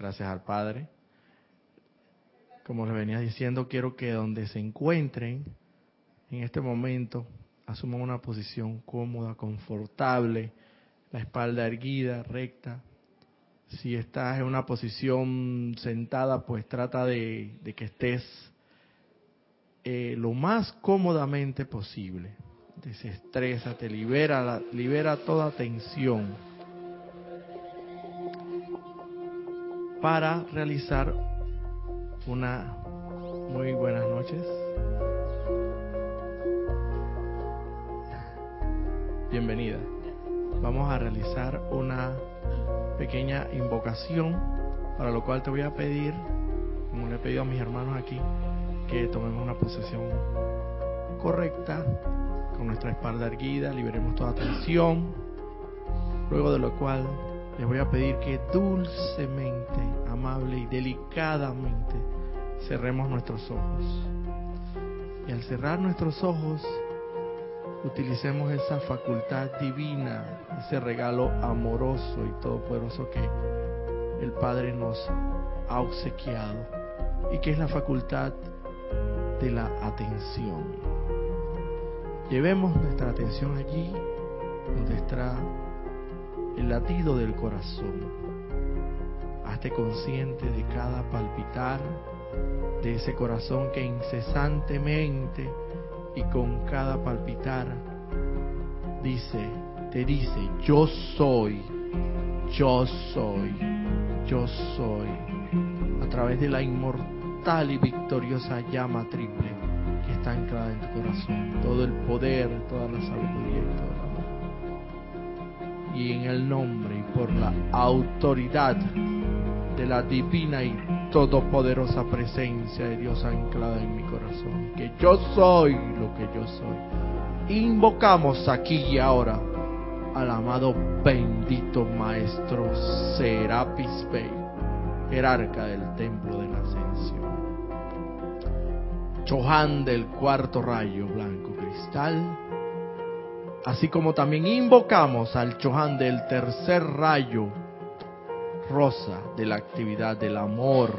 gracias al Padre. Como les venía diciendo, quiero que donde se encuentren en este momento asuman una posición cómoda, confortable, la espalda erguida, recta. Si estás en una posición sentada, pues trata de, que estés eh, lo más cómodamente posible. Desestresa, te libera, libera toda tensión para realizar una muy buenas noches. Bienvenida. Vamos a realizar una pequeña invocación, para lo cual te voy a pedir, como le he pedido a mis hermanos aquí, que tomemos una posesión correcta, con nuestra espalda erguida, liberemos toda tensión, luego de lo cual les voy a pedir que dulcemente, amable y delicadamente cerremos nuestros ojos. Y al cerrar nuestros ojos, utilicemos esa facultad divina, ese regalo amoroso y todopoderoso que el Padre nos ha obsequiado y que es la facultad de la atención. Llevemos nuestra atención allí donde está el latido del corazón. Hazte consciente de cada palpitar de ese corazón que incesantemente y con cada palpitar dice, te dice, yo soy, yo soy, yo soy, a través de la inmortal y victoriosa llama triple que está anclada en tu corazón, todo el poder, toda la sabiduría y todo. Y en el nombre y por la autoridad de la divina y todopoderosa presencia de Dios anclada en mi corazón, que yo soy lo que yo soy. Invocamos aquí y ahora al amado bendito Maestro Serapis Bey, jerarca del Templo de la Ascensión. Chohan del cuarto rayo blanco cristal, así como también invocamos al Chohan del tercer rayo rosa de la actividad del amor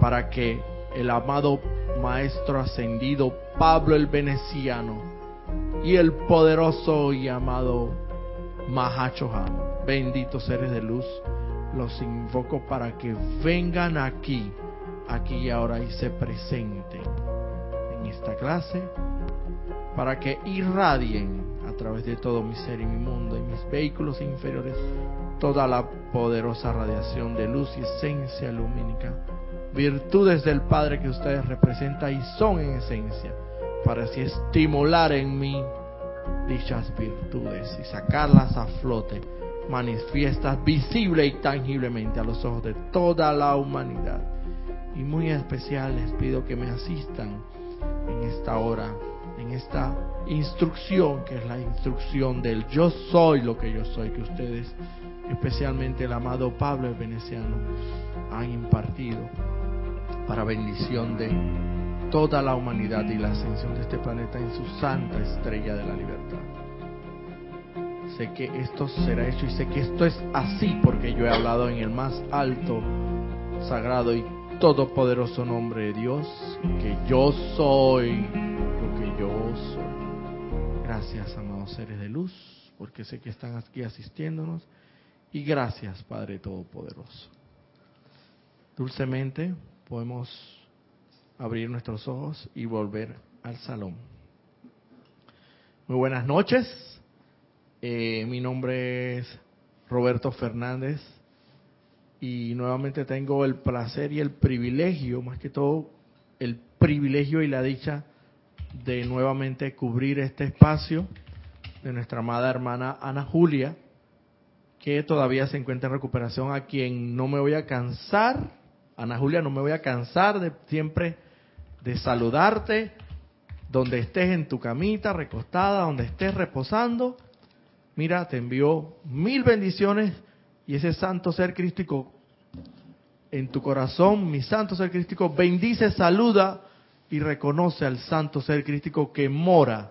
para que el amado Maestro Ascendido Pablo el Veneciano y el poderoso y amado Mahachohan, benditos seres de luz, los invoco para que vengan aquí, aquí y ahora y se presenten en esta clase, para que irradien a través de todo mi ser y mi mundo y mis vehículos inferiores toda la poderosa radiación de luz y esencia lumínica, virtudes del Padre que ustedes representan y son en esencia, para así estimular en mí dichas virtudes y sacarlas a flote, manifiestas visible y tangiblemente a los ojos de toda la humanidad. Y muy especial les pido que me asistan en esta hora, esta instrucción, que es la instrucción del yo soy lo que yo soy, que ustedes, especialmente el amado Pablo el Veneciano, han impartido para bendición de toda la humanidad y la ascensión de este planeta en su santa estrella de la libertad. Sé que esto será hecho y sé que esto es así porque yo he hablado en el más alto, sagrado y todopoderoso nombre de Dios, que yo soy Gracias, amados seres de luz, porque sé que están aquí asistiéndonos. Y gracias, Padre Todopoderoso. Dulcemente podemos abrir nuestros ojos y volver al salón. Muy buenas noches. Eh, mi nombre es Roberto Fernández y nuevamente tengo el placer y el privilegio, más que todo el privilegio y la dicha de nuevamente cubrir este espacio de nuestra amada hermana Ana Julia, que todavía se encuentra en recuperación, a quien no me voy a cansar, Ana Julia, no me voy a cansar de siempre de saludarte, donde estés en tu camita, recostada, donde estés reposando. Mira, te envió mil bendiciones y ese santo ser crístico en tu corazón, mi santo ser crístico, bendice, saluda y reconoce al santo ser crístico que mora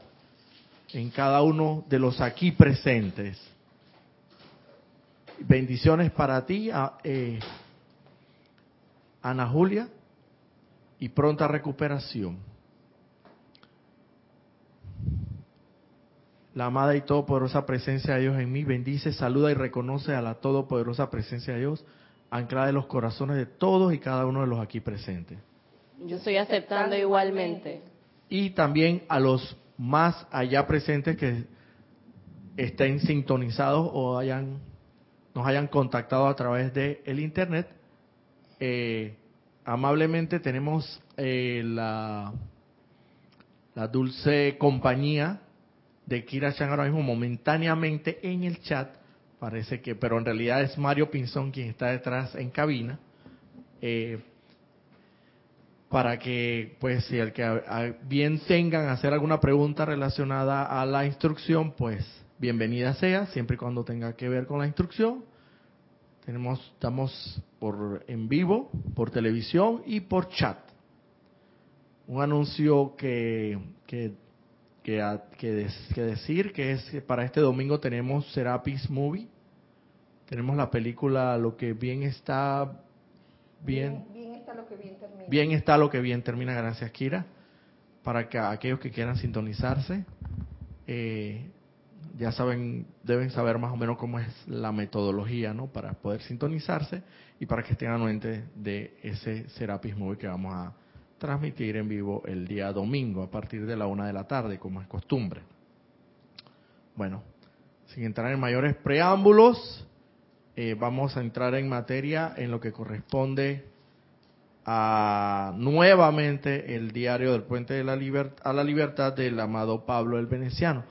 en cada uno de los aquí presentes. Bendiciones para ti, eh, Ana Julia, y pronta recuperación. La amada y todopoderosa presencia de Dios en mí bendice, saluda y reconoce a la todopoderosa presencia de Dios anclada en los corazones de todos y cada uno de los aquí presentes. Yo estoy aceptando igualmente. Y también a los más allá presentes que estén sintonizados o hayan nos hayan contactado a través de el internet. Eh, amablemente tenemos eh, la, la dulce compañía de Kira Chan ahora mismo momentáneamente en el chat. Parece que, pero en realidad es Mario Pinzón quien está detrás en cabina. Eh, para que, pues, si el que bien tengan hacer alguna pregunta relacionada a la instrucción, pues, bienvenida sea, siempre y cuando tenga que ver con la instrucción. Tenemos, estamos por en vivo, por televisión y por chat. Un anuncio que, que, que, que, decir que es que para este domingo tenemos Serapis Movie. Tenemos la película Lo que bien está. Bien, Bien está lo que bien termina, gracias Kira. Para que aquellos que quieran sintonizarse, eh, ya saben, deben saber más o menos cómo es la metodología, ¿no? Para poder sintonizarse y para que estén anuentes de ese Serapis Movie que vamos a transmitir en vivo el día domingo a partir de la una de la tarde, como es costumbre. Bueno, sin entrar en mayores preámbulos, eh, vamos a entrar en materia en lo que corresponde a nuevamente el diario del Puente de la Libertad, a la Libertad del amado Pablo el Veneciano.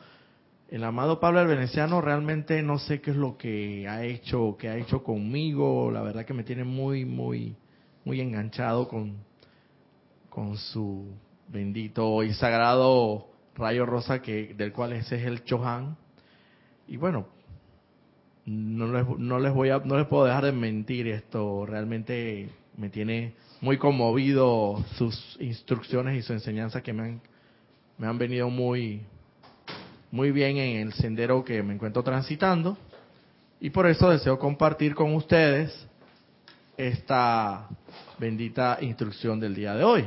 El amado Pablo el Veneciano realmente no sé qué es lo que ha hecho, que ha hecho conmigo, la verdad que me tiene muy, muy, muy enganchado con, con su bendito y sagrado rayo rosa que del cual ese es el Chohan. Y bueno, no les, no les voy a, no les puedo dejar de mentir esto, realmente me tiene muy conmovido sus instrucciones y su enseñanza que me han, me han venido muy, muy bien en el sendero que me encuentro transitando y por eso deseo compartir con ustedes esta bendita instrucción del día de hoy.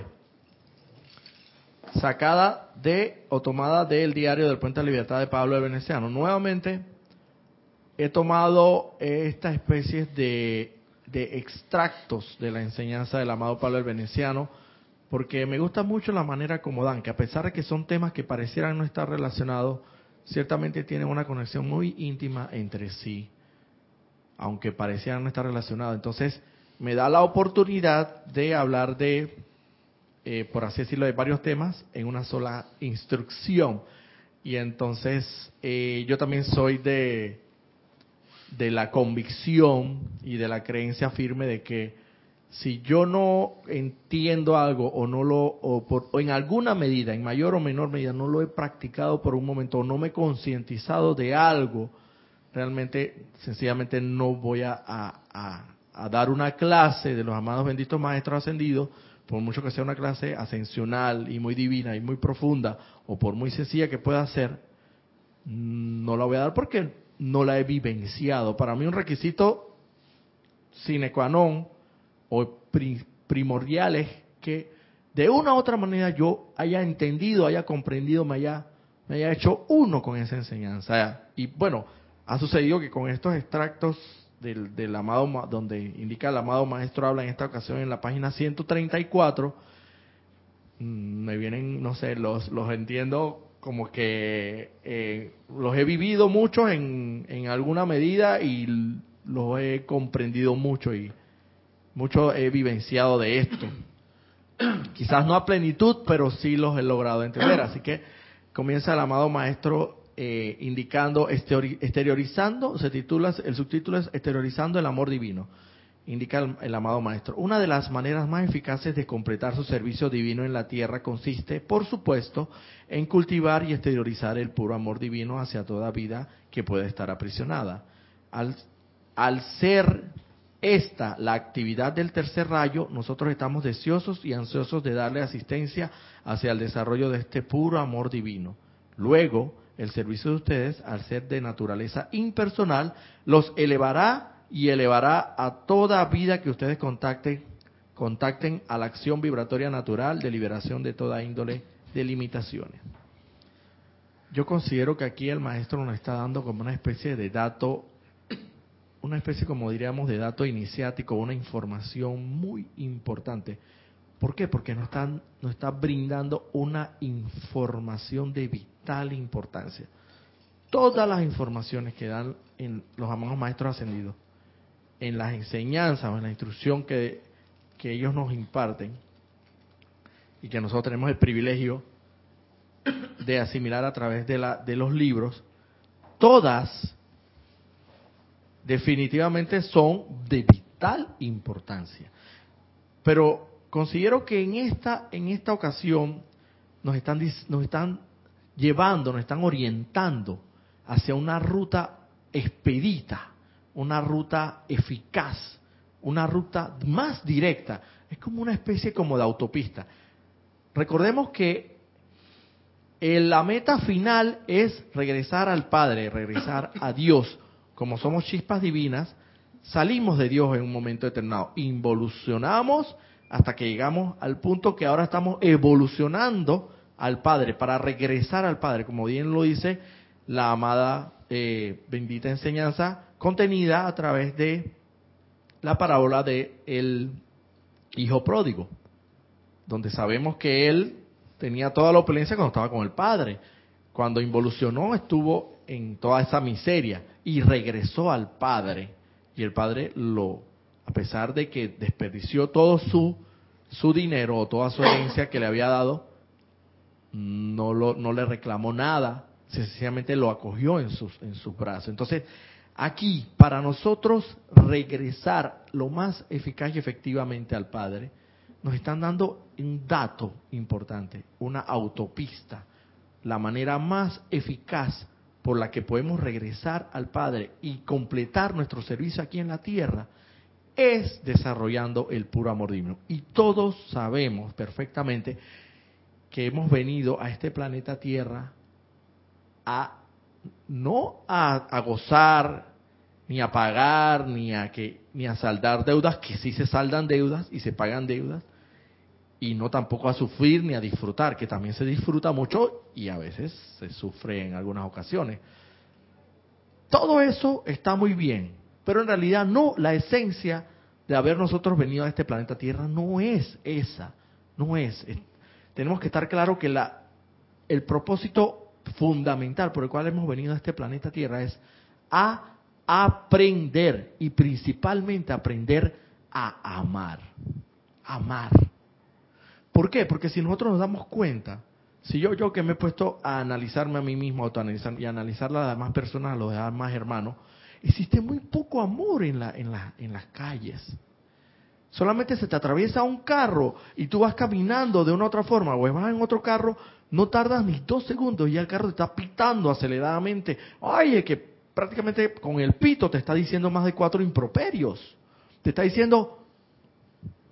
Sacada de o tomada del diario del Puente de Libertad de Pablo de Veneciano. Nuevamente he tomado esta especie de, de extractos de la enseñanza del amado Pablo el Veneciano porque me gusta mucho la manera como dan, que a pesar de que son temas que parecieran no estar relacionados, ciertamente tienen una conexión muy íntima entre sí, aunque parecieran no estar relacionados. Entonces, me da la oportunidad de hablar de, eh, por así decirlo, de varios temas en una sola instrucción. Y entonces, eh, yo también soy de, de la convicción y de la creencia firme de que si yo no entiendo algo o no lo o, por, en alguna medida, en mayor o menor medida, no lo he practicado por un momento o no me he concientizado de algo, realmente, sencillamente no voy a, a, a, dar una clase de los amados benditos maestros ascendidos, por mucho que sea una clase ascensional y muy divina y muy profunda, o por muy sencilla que pueda ser, no la voy a dar. Porque no la he vivenciado. Para mí un requisito sine qua non o primordiales que de una u otra manera yo haya entendido, haya comprendido, me haya, me haya hecho uno con esa enseñanza. Y bueno, ha sucedido que con estos extractos del, del amado, donde indica el amado maestro habla en esta ocasión en la página 134, mm, me vienen, no sé, los, los entiendo como que eh, los he vivido mucho en, en alguna medida y los he comprendido mucho y mucho he vivenciado de esto. Quizás no a plenitud, pero sí los he logrado entender. Así que comienza el amado maestro eh, indicando, exteriorizando, se titula, el subtítulo es Exteriorizando el amor divino. Indica el, amado maestro. Una de las maneras más eficaces de completar su servicio divino en la tierra consiste, por supuesto, en cultivar y exteriorizar el puro amor divino hacia toda vida que puede estar aprisionada. Al, al ser esta, la actividad del tercer rayo, nosotros estamos deseosos y ansiosos de darle asistencia hacia el desarrollo de este puro amor divino. Luego, el servicio de ustedes, al ser de naturaleza impersonal, los elevará y elevará a toda vida que ustedes contacten, contacten a la acción vibratoria natural de liberación de toda índole de limitaciones. Yo considero que aquí el maestro nos está dando como una especie de dato, una especie como diríamos de dato iniciático, una información muy importante. ¿Por qué? Porque nos, están, nos está brindando una información de vital importancia. Todas las informaciones que dan en los amados maestros ascendidos, en las enseñanzas o en la instrucción que, que ellos nos imparten, y que nosotros tenemos el privilegio de asimilar a través de, la, de los libros, todas definitivamente son de vital importancia. Pero considero que en esta, en esta ocasión nos están, nos están llevando, nos están orientando hacia una ruta expedita, una ruta eficaz, una ruta más directa. Es como una especie como de autopista. Recordemos que la meta final es regresar al Padre, regresar a Dios. Como somos chispas divinas, salimos de Dios en un momento determinado, involucionamos hasta que llegamos al punto que ahora estamos evolucionando al Padre, para regresar al Padre, como bien lo dice la amada eh, bendita enseñanza contenida a través de la parábola de el hijo pródigo, donde sabemos que él tenía toda la opulencia cuando estaba con el padre. Cuando involucionó estuvo en toda esa miseria y regresó al padre. Y el padre lo, a pesar de que desperdició todo su, su dinero o toda su herencia que le había dado, no, lo, no le reclamó nada, sencillamente lo acogió en sus, en sus brazos. Entonces, aquí, para nosotros regresar lo más eficaz y efectivamente al Padre, nos están dando un dato importante, una autopista, la manera más eficaz por la que podemos regresar al Padre y completar nuestro servicio aquí en la tierra es desarrollando el puro amor divino. Y todos sabemos perfectamente que hemos venido a este planeta Tierra a no a, gozar ni a pagar ni a que ni a saldar deudas que sí se saldan deudas y se pagan deudas y no tampoco a sufrir ni a disfrutar, que también se disfruta mucho y a veces se sufre en algunas ocasiones. Todo eso está muy bien, pero en realidad no, la esencia de haber nosotros venido a este planeta Tierra no es esa, no es. Tenemos que estar claro que la, el propósito fundamental por el cual hemos venido a este planeta Tierra es a aprender y principalmente aprender a amar. Amar ¿Por qué? Porque si nosotros nos damos cuenta, si yo, yo que me he puesto a analizarme a mí mismo, autoanalizar y analizar a las demás personas, a los demás hermanos, existe muy poco amor en, la, en, la, en las calles. Solamente se te atraviesa un carro y tú vas caminando de una otra forma o vas en otro carro, no tardas ni dos segundos y ya el carro te está pitando aceleradamente. Ay, es que prácticamente con el pito te está diciendo más de cuatro improperios. Te está diciendo,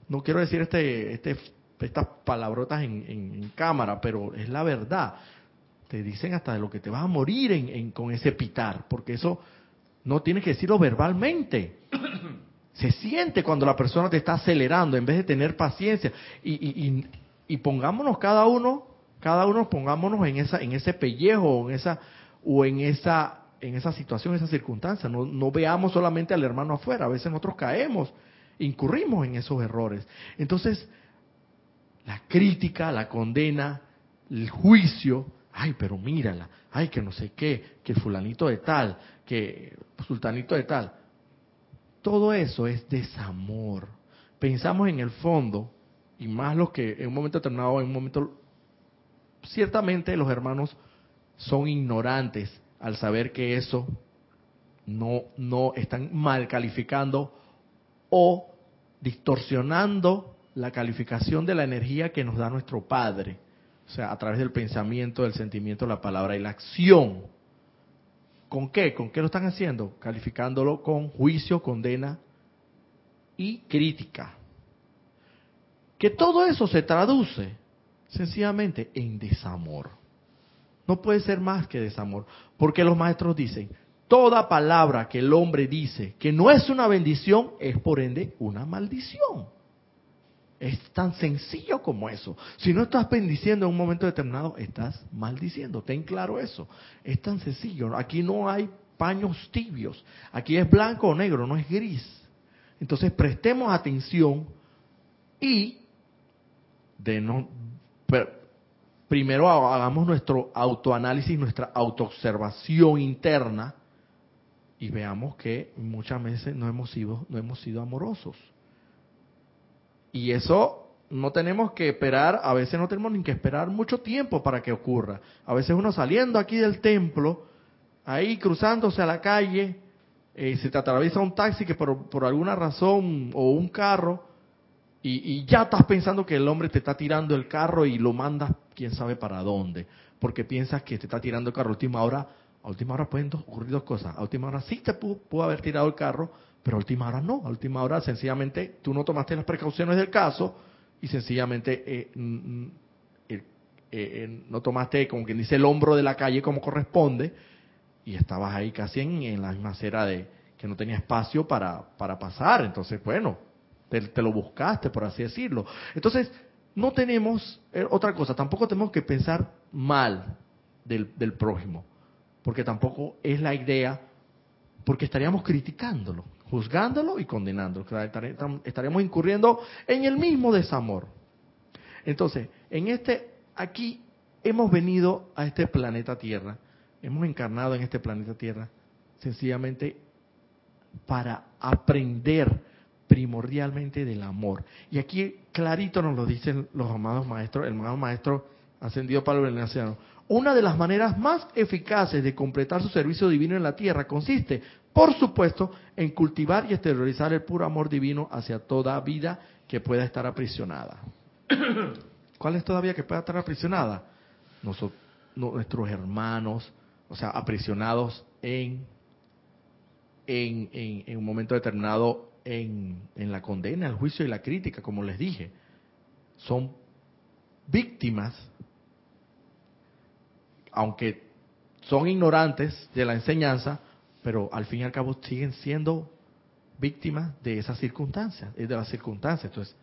no quiero decir este, este estas palabrotas en, cámara, pero es la verdad. Te dicen hasta de lo que te vas a morir en, con ese pitar, porque eso no tienes que decirlo verbalmente. Se siente cuando la persona te está acelerando en vez de tener paciencia. Y, y, pongámonos cada uno, cada uno pongámonos en esa, en ese pellejo, en esa, o en esa, en esa situación, esa circunstancia. No, no veamos solamente al hermano afuera. A veces nosotros caemos, incurrimos en esos errores. Entonces, la crítica, la condena, el juicio, ay, pero mírala, ay, que no sé qué, que fulanito de tal, que sultanito de tal. Todo eso es desamor. Pensamos en el fondo, y más los que en un momento determinado, en un momento, ciertamente los hermanos son ignorantes al saber que eso no, no están mal calificando o distorsionando la calificación de la energía que nos da nuestro Padre, o sea, a través del pensamiento, del sentimiento, la palabra y la acción. ¿Con qué? ¿Con qué lo están haciendo? Calificándolo con juicio, condena y crítica. Que todo eso se traduce sencillamente en desamor. No puede ser más que desamor, porque los maestros dicen, toda palabra que el hombre dice que no es una bendición es por ende una maldición. Es tan sencillo como eso. Si no estás bendiciendo en un momento determinado, estás maldiciendo. Ten claro eso. Es tan sencillo. Aquí no hay paños tibios. Aquí es blanco o negro, no es gris. Entonces prestemos atención y de no, primero hagamos nuestro autoanálisis, nuestra autoobservación interna y veamos que muchas veces no hemos sido, no hemos sido amorosos. Y eso no tenemos que esperar, a veces no tenemos ni que esperar mucho tiempo para que ocurra. A veces uno saliendo aquí del templo, ahí cruzándose a la calle, eh, se te atraviesa un taxi que por, por alguna razón, o un carro, y, y, ya estás pensando que el hombre te está tirando el carro y lo mandas quién sabe para dónde, porque piensas que te está tirando el carro a última hora. A última hora pueden ocurrir dos cosas. A última hora sí te pudo haber tirado el carro, pero a última hora no, a última hora sencillamente tú no tomaste las precauciones del caso y sencillamente eh, eh, eh, no tomaste, como quien dice, el hombro de la calle como corresponde y estabas ahí casi en, la misma de que no tenía espacio para, para pasar. Entonces, bueno, te, lo buscaste, por así decirlo. Entonces, no tenemos otra cosa, tampoco tenemos que pensar mal del, del prójimo, porque tampoco es la idea, porque estaríamos criticándolo juzgándolo y condenándolo. Estaríamos incurriendo en el mismo desamor. Entonces, en este, aquí hemos venido a este planeta Tierra, hemos encarnado en este planeta Tierra, sencillamente para aprender primordialmente del amor. Y aquí clarito nos lo dicen los amados maestros, el amado maestro ascendido Pablo Veneciano. Una de las maneras más eficaces de completar su servicio divino en la tierra consiste por supuesto, en cultivar y exteriorizar el puro amor divino hacia toda vida que pueda estar aprisionada. ¿Cuál es todavía que pueda estar aprisionada? nuestros hermanos, o sea, aprisionados en, en, un momento determinado en, la condena, el juicio y la crítica, como les dije. Son víctimas, aunque son ignorantes de la enseñanza, pero al fin y al cabo siguen siendo víctimas de esas circunstancias, de las circunstancias. Entonces,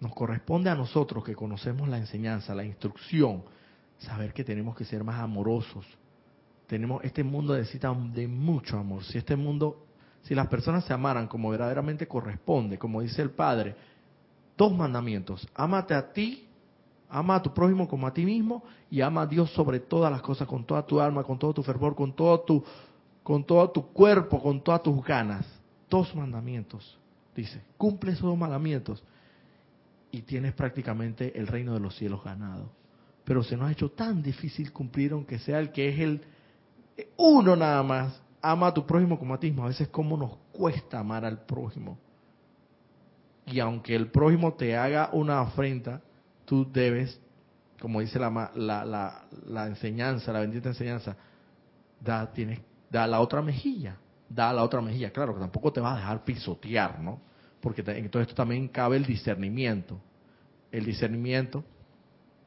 nos corresponde a nosotros que conocemos la enseñanza, la instrucción, saber que tenemos que ser más amorosos. Tenemos este mundo necesita de mucho amor. Si este mundo, si las personas se amaran como verdaderamente corresponde, como dice el Padre, dos mandamientos: ámate a ti, ama a tu prójimo como a ti mismo y ama a Dios sobre todas las cosas, con toda tu alma, con todo tu fervor, con todo tu con todo tu cuerpo, con todas tus ganas. Dos mandamientos, dice. Cumple esos dos mandamientos y tienes prácticamente el reino de los cielos ganado. Pero se nos ha hecho tan difícil cumplir, aunque sea el que es el uno nada más. Ama a tu prójimo como a ti mismo. A veces, ¿cómo nos cuesta amar al prójimo? Y aunque el prójimo te haga una afrenta, tú debes, como dice la, la, la, la enseñanza, la bendita enseñanza, da, tienes da la otra mejilla, da la otra mejilla. Claro que tampoco te vas a dejar pisotear, ¿no? Porque en todo esto también cabe el discernimiento. El discernimiento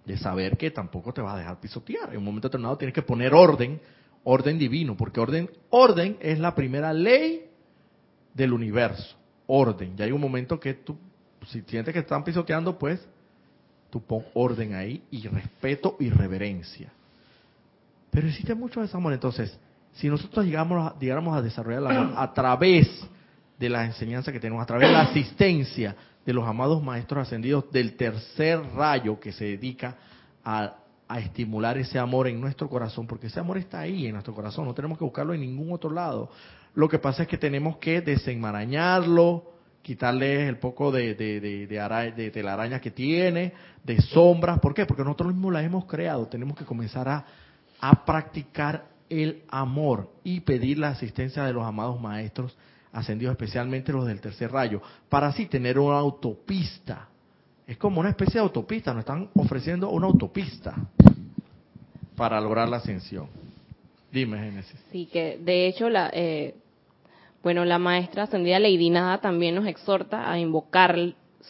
de saber que tampoco te vas a dejar pisotear. En un momento determinado tienes que poner orden, orden divino, porque orden, orden es la primera ley del universo. Orden. Ya hay un momento que tú, si sientes que están pisoteando, pues tú pon orden ahí y respeto y reverencia. Pero existe mucho desamor. Entonces, si nosotros llegamos llegáramos a desarrollar la amor a través de la enseñanza que tenemos, a través de la asistencia de los amados maestros ascendidos del tercer rayo que se dedica a, a estimular ese amor en nuestro corazón, porque ese amor está ahí en nuestro corazón, no tenemos que buscarlo en ningún otro lado. Lo que pasa es que tenemos que desenmarañarlo, quitarle el poco de, de, de, que tiene, de sombras. ¿Por qué? Porque nosotros mismos la hemos creado. Tenemos que comenzar a, a practicar el amor y pedir la asistencia de los amados maestros ascendidos, especialmente los del tercer rayo, para así tener una autopista. Es como una especie de autopista, nos están ofreciendo una autopista para lograr la ascensión. Dime, Génesis. Sí, que de hecho la, eh, bueno, la maestra ascendida Lady Nada también nos exhorta a invocar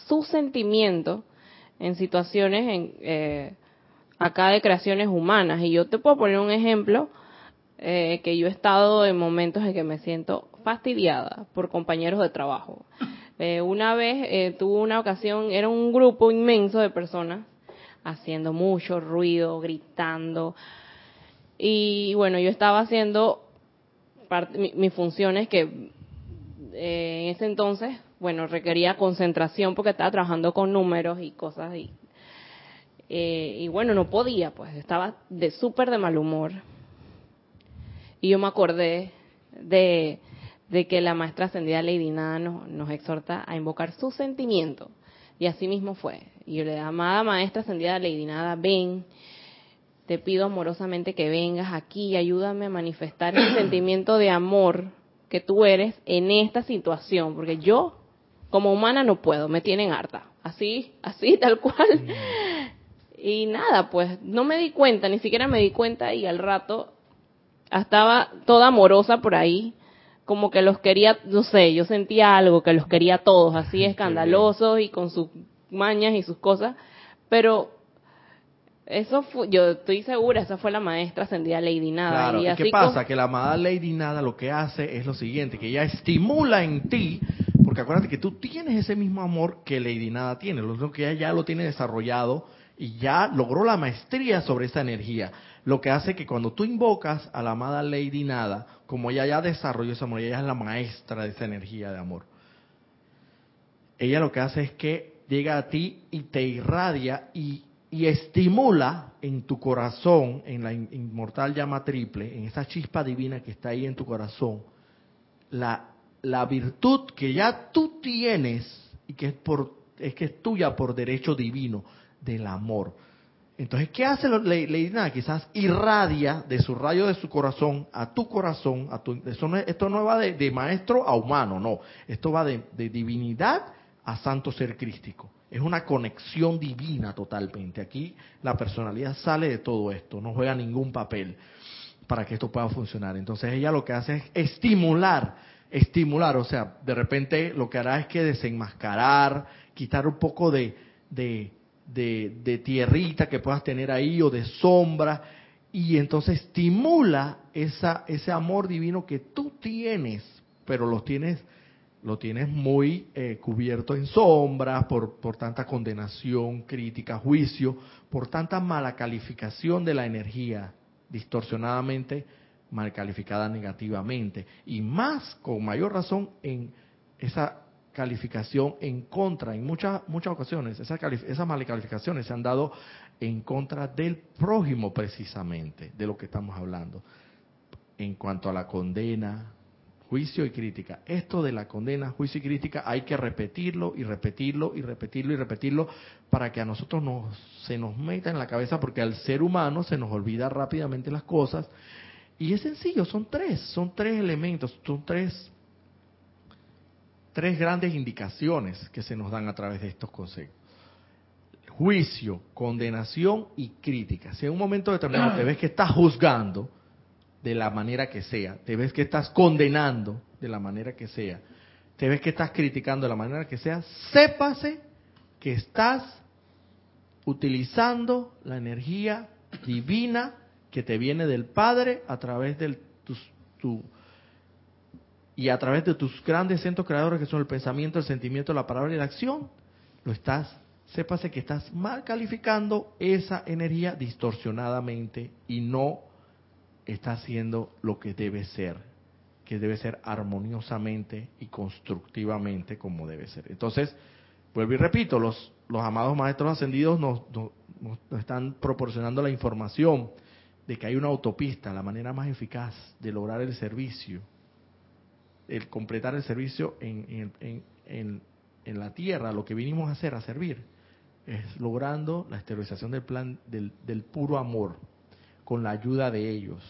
su sentimiento en situaciones en, eh, acá de creaciones humanas. Y yo te puedo poner un ejemplo eh, que yo he estado en momentos en que me siento fastidiada por compañeros de trabajo. Eh, una vez eh, tuve una ocasión, era un grupo inmenso de personas haciendo mucho ruido, gritando. Y bueno, yo estaba haciendo mis funciones que en ese entonces, bueno, requería concentración porque estaba trabajando con números y cosas y, y bueno, no podía, pues estaba de súper de mal humor. Y yo me acordé de, que la maestra ascendida Lady Nada nos, exhorta a invocar su sentimiento. Y así mismo fue. Y yo le dije, amada maestra ascendida Lady Nada, ven, te pido amorosamente que vengas aquí y ayúdame a manifestar el sentimiento de amor que tú eres en esta situación, porque yo como humana no puedo, me tienen harta, así, así, tal cual. Mm. Y nada, pues no me di cuenta, ni siquiera me di cuenta y al rato estaba toda amorosa por ahí, como que los quería, no sé, yo sentía algo que los quería todos, así escandalosos y con sus mañas y sus cosas, pero eso fue, yo estoy segura, esa fue la maestra ascendida Lady Nada. Claro, y, ¿qué pasa? Que la amada Lady Nada lo que hace es lo siguiente, que ella estimula en ti, porque acuérdate que tú tienes ese mismo amor que Lady Nada tiene, lo que ella ya lo tiene desarrollado y ya logró la maestría sobre esa energía lo que hace que cuando tú invocas a la amada Lady Nada, como ella ya desarrolló ese amor, ella es la maestra de esa energía de amor, ella lo que hace es que llega a ti y te irradia y, estimula en tu corazón, en la inmortal llama triple, en esa chispa divina que está ahí en tu corazón, la, la virtud que ya tú tienes y que es, por, es que es tuya por derecho divino del amor entonces, ¿qué hace Lady Nada? Quizás irradia de su rayo de su corazón a tu corazón. A tu, esto no va de, maestro a humano, no. Esto va de, divinidad a santo ser crístico. Es una conexión divina totalmente. Aquí la personalidad sale de todo esto, no juega ningún papel para que esto pueda funcionar. Entonces ella lo que hace es estimular, estimular, o sea, de repente lo que hará es que desenmascarar, quitar un poco de de, tierrita que puedas tener ahí o de sombra y entonces estimula esa, ese amor divino que tú tienes, pero lo tienes, lo tienes muy eh, cubierto en sombra por, por tanta condenación, crítica, juicio, por tanta mala calificación de la energía, distorsionadamente mal calificada negativamente, y más, con mayor razón, en esa calificación en contra, en muchas muchas ocasiones, esas, esas malas calificaciones se han dado en contra del prójimo precisamente, de lo que estamos hablando. En cuanto a la condena, juicio y crítica. Esto de la condena, juicio y crítica hay que repetirlo y repetirlo y repetirlo y repetirlo para que a nosotros nos, se nos meta en la cabeza porque al ser humano se nos olvida rápidamente las cosas. Y es sencillo, son tres, son tres elementos, son tres tres grandes indicaciones que se nos dan a través de estos conceptos. Juicio, condenación y crítica. Si en un momento determinado te ves que estás juzgando de la manera que sea, te ves que estás condenando de la manera que sea, te ves que estás criticando de la manera que sea, sépase que estás utilizando la energía divina que te viene del Padre a través de tu, y a través de tus grandes centros creadores que son el pensamiento, el sentimiento, la palabra y la acción, lo estás, sépase que estás mal calificando esa energía distorsionadamente y no está haciendo lo que debe ser, que debe ser armoniosamente y constructivamente como debe ser. Entonces, vuelvo y repito, los, los amados maestros ascendidos nos, nos están proporcionando la información de que hay una autopista, la manera más eficaz de lograr el servicio el completar el servicio en, en, la tierra, lo que vinimos a hacer, a servir, es logrando la esterilización del plan del, del puro amor, con la ayuda de ellos.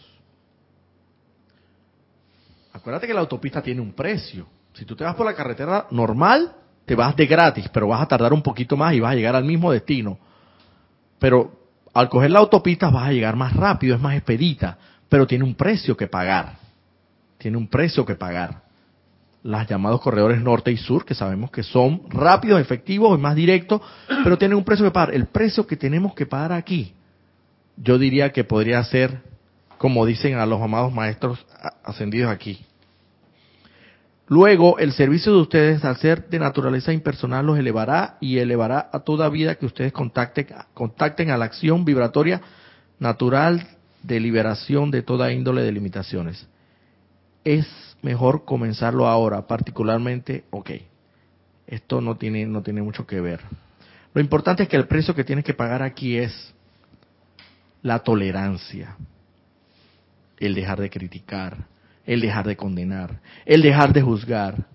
Acuérdate que la autopista tiene un precio. Si tú te vas por la carretera normal, te vas de gratis, pero vas a tardar un poquito más y vas a llegar al mismo destino. Pero al coger la autopista vas a llegar más rápido, es más expedita, pero tiene un precio que pagar. Tiene un precio que pagar las llamados corredores norte y sur, que sabemos que son rápidos, efectivos y más directos, pero tienen un precio que pagar. El precio que tenemos que pagar aquí, yo diría que podría ser como dicen a los amados maestros ascendidos aquí. Luego, el servicio de ustedes, al ser de naturaleza impersonal, los elevará y elevará a toda vida que ustedes contacten, contacten a la acción vibratoria natural de liberación de toda índole de limitaciones. Es mejor comenzarlo ahora, particularmente, ok, esto no tiene, no tiene mucho que ver. Lo importante es que el precio que tienes que pagar aquí es la tolerancia, el dejar de criticar, el dejar de condenar, el dejar de juzgar,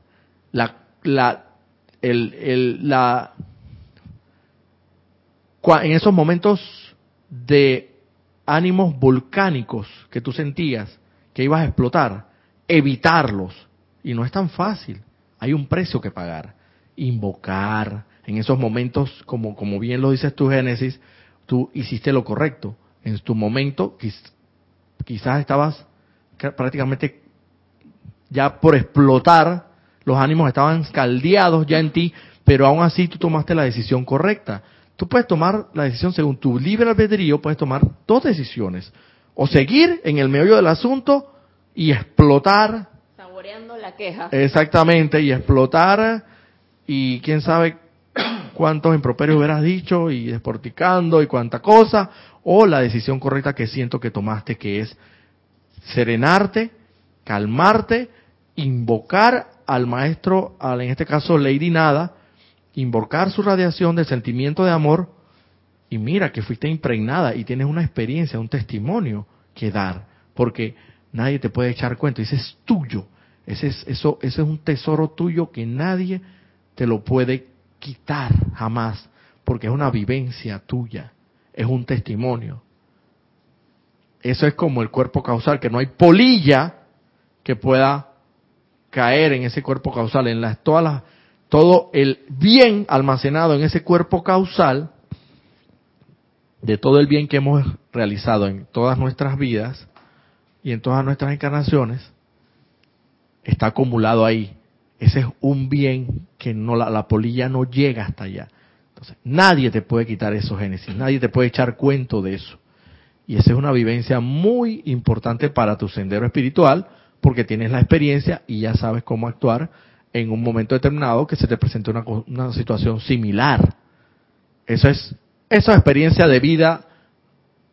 la, la, el, el, la, en esos momentos de ánimos volcánicos que tú sentías que ibas a explotar, evitarlos. Y no es tan fácil. Hay un precio que pagar. Invocar. En esos momentos, como, como bien lo dices tu Génesis, tú hiciste lo correcto. En tu momento, quizás estabas prácticamente ya por explotar, los ánimos estaban caldeados ya en ti, pero aún así tú tomaste la decisión correcta. Tú puedes tomar la decisión según tu libre albedrío, puedes tomar dos decisiones. O seguir en el medio del asunto y explotar. Saboreando la queja. Exactamente, y explotar y quién sabe cuántos improperios hubieras dicho y desporticando y cuánta cosa. O la decisión correcta que siento que tomaste, que es serenarte, calmarte, invocar al maestro, al, en este caso Lady Nada, invocar su radiación de sentimiento de amor y mira que fuiste impregnada y tienes una experiencia, un testimonio que dar, porque nadie te puede echar cuenta, ese es tuyo, ese es, eso, ese es un tesoro tuyo que nadie te lo puede quitar jamás, porque es una vivencia tuya, es un testimonio. Eso es como el cuerpo causal, que no hay polilla que pueda caer en ese cuerpo causal, en las, todas las todo el bien almacenado en ese cuerpo causal, de todo el bien que hemos realizado en todas nuestras vidas y en todas nuestras encarnaciones, está acumulado ahí. Ese es un bien que no la, la polilla no llega hasta allá. Entonces, nadie te puede quitar eso, Génesis, nadie te puede echar cuento de eso. Y esa es una vivencia muy importante para tu sendero espiritual, porque tienes la experiencia y ya sabes cómo actuar en un momento determinado que se te presente una, una situación similar. Eso es, esa experiencia de vida,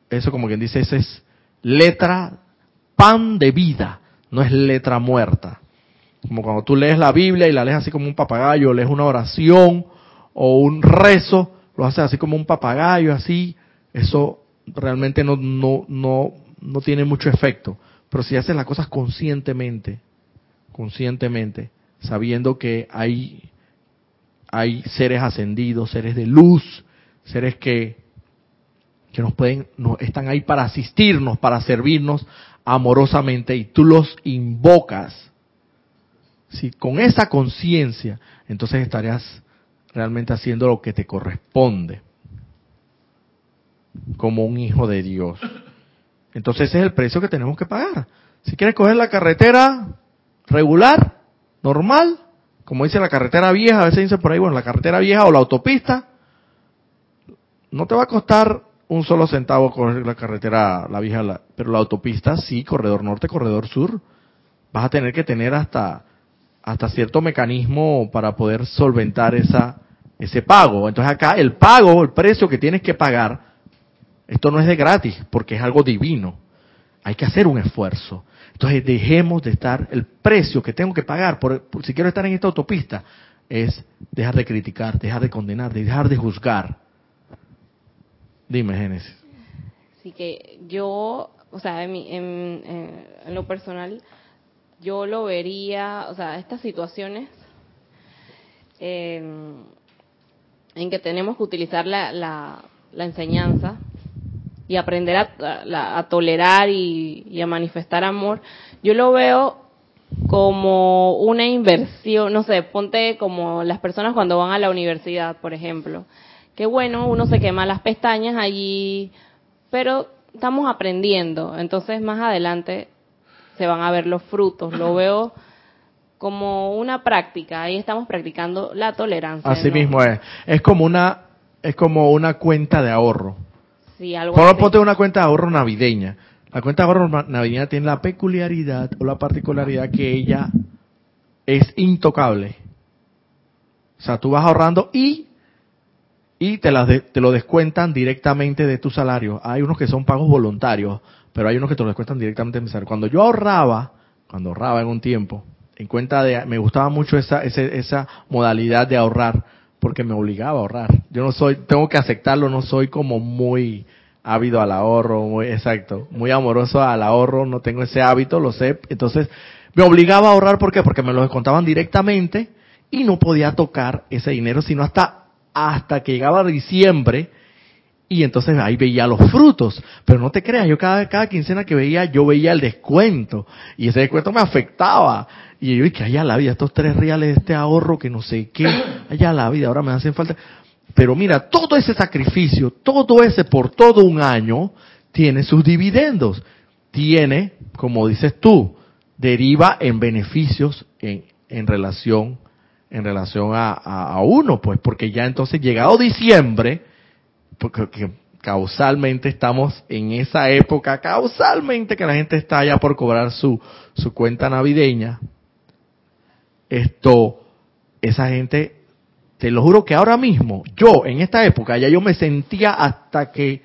eso como quien dice, esa es letra, pan de vida, no es letra muerta. Como cuando tú lees la Biblia y la lees así como un papagayo, lees una oración o un rezo, lo haces así como un papagayo, así, eso realmente no, no, no, no tiene mucho efecto. Pero si haces las cosas conscientemente, conscientemente, sabiendo que hay, hay seres ascendidos, seres de luz, seres que, que nos pueden, están ahí para asistirnos, para servirnos amorosamente y tú los invocas. Si con esa conciencia, entonces estarías realmente haciendo lo que te corresponde como un hijo de Dios. Entonces ese es el precio que tenemos que pagar. Si quieres coger la carretera regular, normal, como dice la carretera vieja, a veces dice por ahí, bueno, la carretera vieja o la autopista, no te va a costar un solo centavo coger la carretera, la vieja, pero la autopista sí, corredor norte, corredor sur, vas a tener que tener hasta hasta cierto mecanismo para poder solventar esa ese pago. Entonces acá el pago, el precio que tienes que pagar, esto no es de gratis, porque es algo divino. Hay que hacer un esfuerzo. Entonces dejemos de estar, el precio que tengo que pagar por, si quiero estar en esta autopista es dejar de criticar, dejar de condenar, dejar de juzgar. Dime, Génesis. Así que yo, o sea, en, lo personal, yo lo vería, o sea, estas situaciones en que tenemos que utilizar la, la, la enseñanza y aprender a, tolerar y, a manifestar amor, yo lo veo como una inversión, no sé, ponte como las personas cuando van a la universidad, por ejemplo, que bueno, uno se quema las pestañas allí, pero estamos aprendiendo, entonces más adelante se van a ver los frutos, lo veo como una práctica, ahí estamos practicando la tolerancia. Así mismo es, es como una es como una cuenta de ahorro Sí, algo ponte una cuenta de ahorro navideña. La cuenta de ahorro navideña tiene la peculiaridad o la particularidad que ella es intocable. O sea, tú vas ahorrando y y te, las te lo descuentan directamente de tu salario. Hay unos que son pagos voluntarios, pero hay unos que te lo descuentan directamente de mi salario. Cuando yo ahorraba, cuando ahorraba en un tiempo, en cuenta de, me gustaba mucho esa, esa modalidad de ahorrar, porque me obligaba a ahorrar. Yo no soy, tengo que aceptarlo, no soy como muy ávido al ahorro, muy exacto, muy amoroso al ahorro, no tengo ese hábito, lo sé. Entonces, me obligaba a ahorrar, ¿por qué? Porque me lo descontaban directamente y no podía tocar ese dinero sino hasta, hasta que llegaba diciembre y entonces ahí veía los frutos. Pero no te creas, yo cada, cada quincena que veía, yo veía el descuento y ese descuento me afectaba. Y yo dije, allá la vida, estos tres reales de este ahorro que no sé qué, allá la vida, ahora me hacen falta. Pero mira, todo ese sacrificio, todo ese por todo un año, tiene sus dividendos. Tiene, como dices tú, deriva en beneficios en, en relación en relación a, a, uno, pues porque ya entonces llegado diciembre, porque causalmente estamos en esa época, causalmente que la gente está ya por cobrar su, su cuenta navideña, esto, esa gente, te lo juro que ahora mismo, yo en esta época ya yo me sentía hasta que,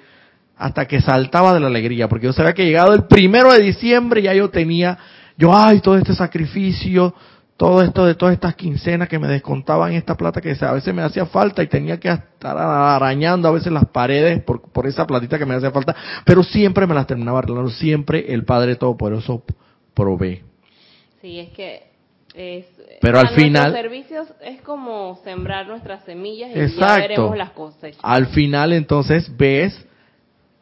hasta que saltaba de la alegría, porque yo sabía que llegado el primero de diciembre ya yo tenía, yo, ay, todo este sacrificio, todo esto de todas estas quincenas que me descontaban esta plata que a veces me hacía falta y tenía que estar arañando a veces las paredes por, por esa platita que me hacía falta, pero siempre me las terminaba arreglando, siempre el Padre Todopoderoso provee. Sí, es que es, pero al final servicios es como sembrar nuestras semillas y ya veremos las cosechas. Al final entonces ves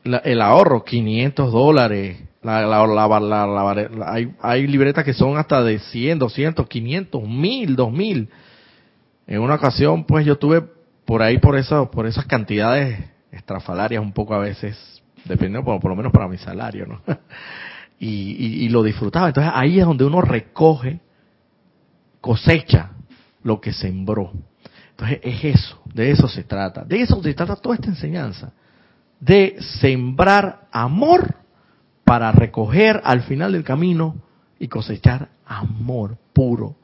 el ahorro, 500 dólares. La, la, hay, hay libretas que son hasta de 100, 200, 500, 1000, 2000. En una ocasión, pues yo tuve por ahí por eso, por esas cantidades estrafalarias un poco a veces, dependiendo por, por lo menos para mi salario, ¿no? y, y lo disfrutaba. Entonces ahí es donde uno recoge cosecha lo que sembró. Entonces es eso, de eso se trata. De eso se trata toda esta enseñanza. De sembrar amor para recoger al final del camino y cosechar amor puro.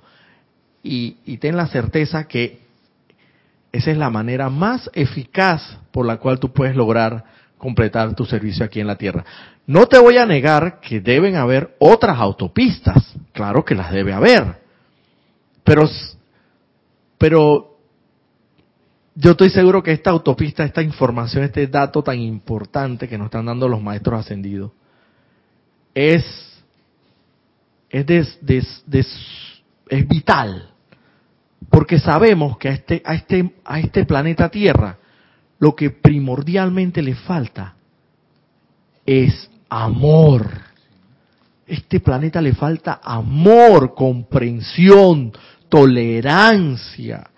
Y, ten la certeza que esa es la manera más eficaz por la cual tú puedes lograr completar tu servicio aquí en la tierra. No te voy a negar que deben haber otras autopistas, claro que las debe haber, pero, pero yo estoy seguro que esta autopista, esta información, este dato tan importante que nos están dando los maestros ascendidos, es, es, es vital. Porque sabemos que a este, a, este, a este planeta Tierra lo que primordialmente le falta es amor. Este planeta le falta amor, comprensión, tolerancia,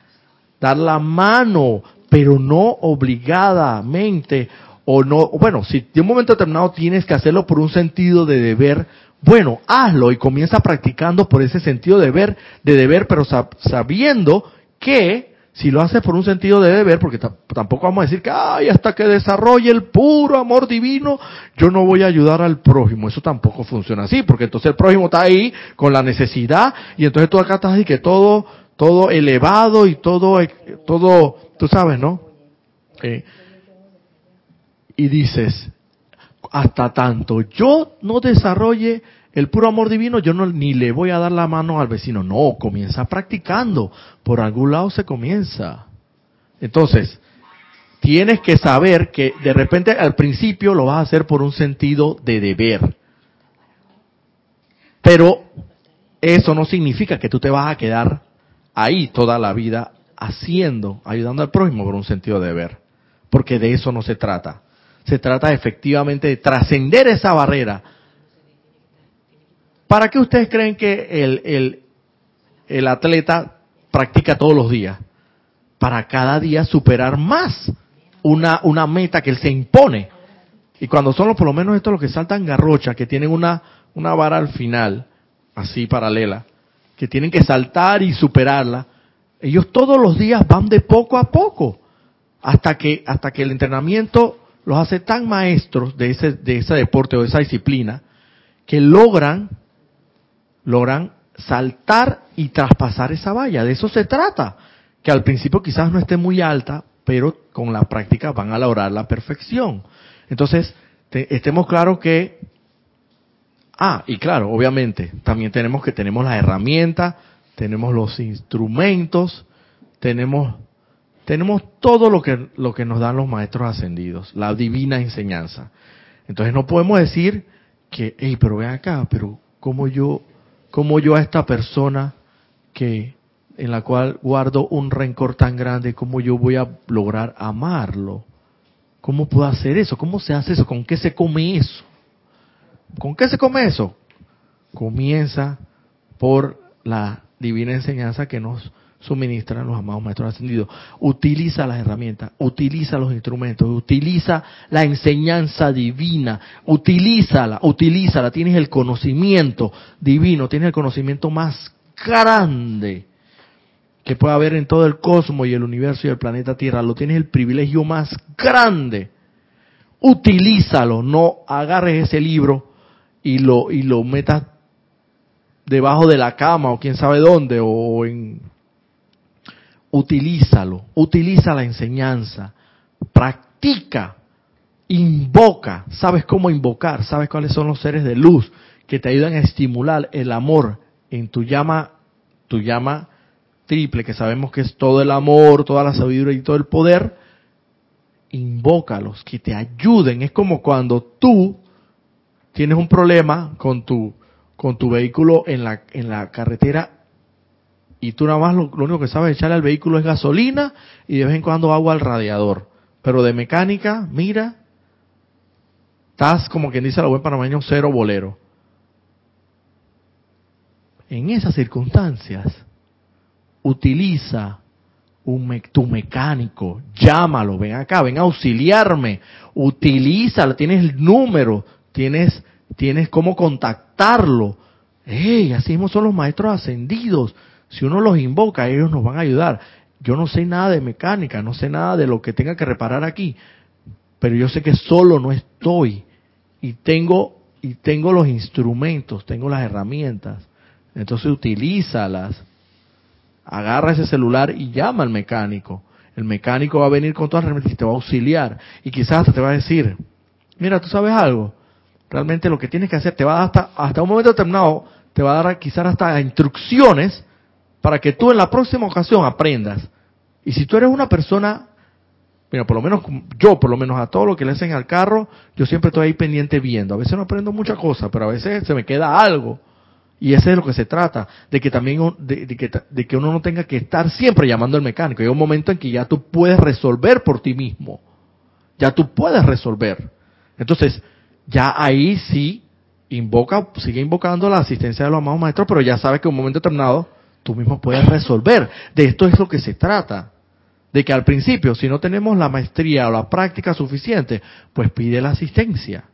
dar la mano, pero no obligadamente o no, bueno, si de un momento determinado tienes que hacerlo por un sentido de deber, bueno, hazlo y comienza practicando por ese sentido de deber, de deber, pero sabiendo que si lo haces por un sentido de deber, porque tampoco vamos a decir que, ay, hasta que desarrolle el puro amor divino, yo no voy a ayudar al prójimo. Eso tampoco funciona así, porque entonces el prójimo está ahí con la necesidad y entonces tú acá estás ahí que todo, todo elevado y todo, todo, tú sabes, ¿no? Eh, y dices, hasta tanto yo no desarrolle el puro amor divino, yo no ni le voy a dar la mano al vecino. No, comienza practicando. Por algún lado se comienza. Entonces, tienes que saber que de repente al principio lo vas a hacer por un sentido de deber. Pero eso no significa que tú te vas a quedar ahí toda la vida haciendo, ayudando al prójimo por un sentido de deber. Porque de eso no se trata. Se trata efectivamente de trascender esa barrera ¿Para qué ustedes creen que el, el, el atleta practica todos los días? Para cada día superar más una, una meta que él se impone. Y cuando son los, por lo menos estos los que saltan garrocha, que tienen una, una vara al final, así paralela, que tienen que saltar y superarla, ellos todos los días van de poco a poco, hasta que, hasta que el entrenamiento los hace tan maestros de ese, de ese deporte o de esa disciplina que logran, logran saltar y traspasar esa valla. De eso se trata. Que al principio quizás no esté muy alta, pero con la práctica van a lograr la perfección. Entonces, estemos claros que, ah, y claro, obviamente, también tenemos que tenemos las herramientas, tenemos los instrumentos, tenemos tenemos todo lo que lo que nos dan los maestros ascendidos, la divina enseñanza. Entonces no podemos decir que, hey, pero ven acá, pero cómo yo, cómo yo a esta persona que en la cual guardo un rencor tan grande, cómo yo voy a lograr amarlo. ¿Cómo puedo hacer eso? ¿Cómo se hace eso? ¿Con qué se come eso? ¿Con qué se come eso? Comienza por la divina enseñanza que nos suministran los amados maestros ascendidos. Utiliza las herramientas, utiliza los instrumentos, utiliza la enseñanza divina, utilízala, utilízala. Tienes el conocimiento divino, tienes el conocimiento más grande que puede haber en todo el cosmos y el universo y el planeta Tierra. Lo tienes el privilegio más grande. Utilízalo, no agarres ese libro y lo, y lo metas debajo de la cama o quién sabe dónde o en utilízalo, utiliza la enseñanza, practica, invoca, sabes cómo invocar, sabes cuáles son los seres de luz que te ayudan a estimular el amor en tu llama, tu llama triple, que sabemos que es todo el amor, toda la sabiduría y todo el poder, invócalos, que te ayuden. Es como cuando tú tienes un problema con tu, con tu vehículo en la, en la carretera y tú nada más lo, único que sabes echarle al vehículo es gasolina y de vez en cuando agua al radiador. Pero de mecánica, mira, estás como quien dice la buen panameño cero bolero. En esas circunstancias, utiliza un tu mecánico, llámalo, ven acá, ven a auxiliarme, utilízalo, tienes el número, tienes, tienes cómo contactarlo. ¡Ey! Así mismo son los maestros ascendidos. Si uno los invoca, ellos nos van a ayudar. Yo no sé nada de mecánica, no sé nada de lo que tenga que reparar aquí, pero yo sé que solo no estoy y tengo y tengo los instrumentos, tengo las herramientas. Entonces utilízalas. Agarra ese celular y llama al mecánico. El mecánico va a venir con todas las herramientas y te va a auxiliar. Y quizás hasta te va a decir, mira, tú sabes algo. Realmente lo que tienes que hacer te va a dar hasta, hasta un momento determinado, te va a dar quizás hasta instrucciones para que tú en la próxima ocasión aprendas. Y si tú eres una persona, mira, por lo menos yo, por lo menos a todo lo que le hacen al carro, yo siempre estoy ahí pendiente viendo. A veces no aprendo muchas cosas, pero a veces se me queda algo. Y ese es lo que se trata, de que también de, que, de que uno no tenga que estar siempre llamando al mecánico. Hay un momento en que ya tú puedes resolver por ti mismo. Ya tú puedes resolver. Entonces, ya ahí sí invoca, sigue invocando la asistencia de los amados maestros, pero ya sabes que un momento determinado tú mismo puedes resolver. De esto es lo que se trata. De que al principio, si no tenemos la maestría o la práctica suficiente, pues pide la asistencia.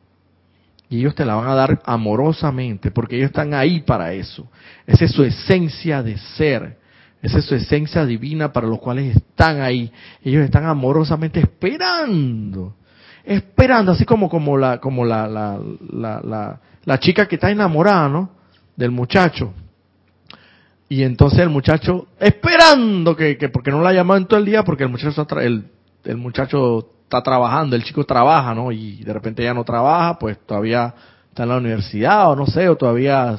Y ellos te la van a dar amorosamente, porque ellos están ahí para eso. Esa es su esencia de ser. Esa es su esencia divina para los cuales están ahí. Ellos están amorosamente esperando. Esperando, así como, como, la, como la, la, la, la chica que está enamorada, ¿no? Del muchacho y entonces el muchacho, esperando que, que porque no la llamado en todo el día, porque el muchacho, el, el muchacho está trabajando, el chico trabaja, ¿no? Y de repente ya no trabaja, pues todavía está en la universidad o no sé, o todavía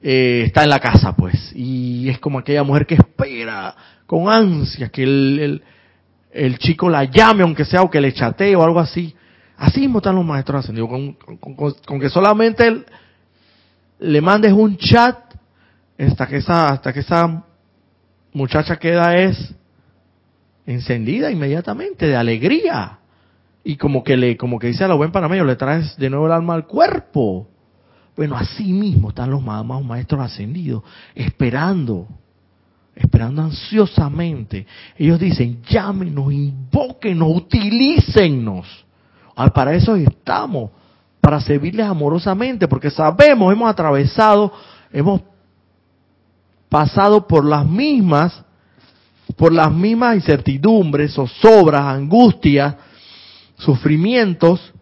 eh, está en la casa, pues. Y es como aquella mujer que espera con ansias que el, el, el chico la llame, aunque sea, o que le chatee o algo así. Así mismo están los maestros ascendidos, con, con, con que solamente le mandes un chat hasta que esa, hasta que esa muchacha queda es encendida inmediatamente de alegría. Y como que le como que dice a la buen panameño le traes de nuevo el alma al cuerpo. Bueno así mismo están los amados maestros ascendidos esperando esperando ansiosamente. Ellos dicen llámenos invóquenos utilícennos. Para eso estamos para servirles amorosamente porque sabemos hemos atravesado hemos pasado por las mismas, por las mismas incertidumbres, zozobras, angustias sufrimientos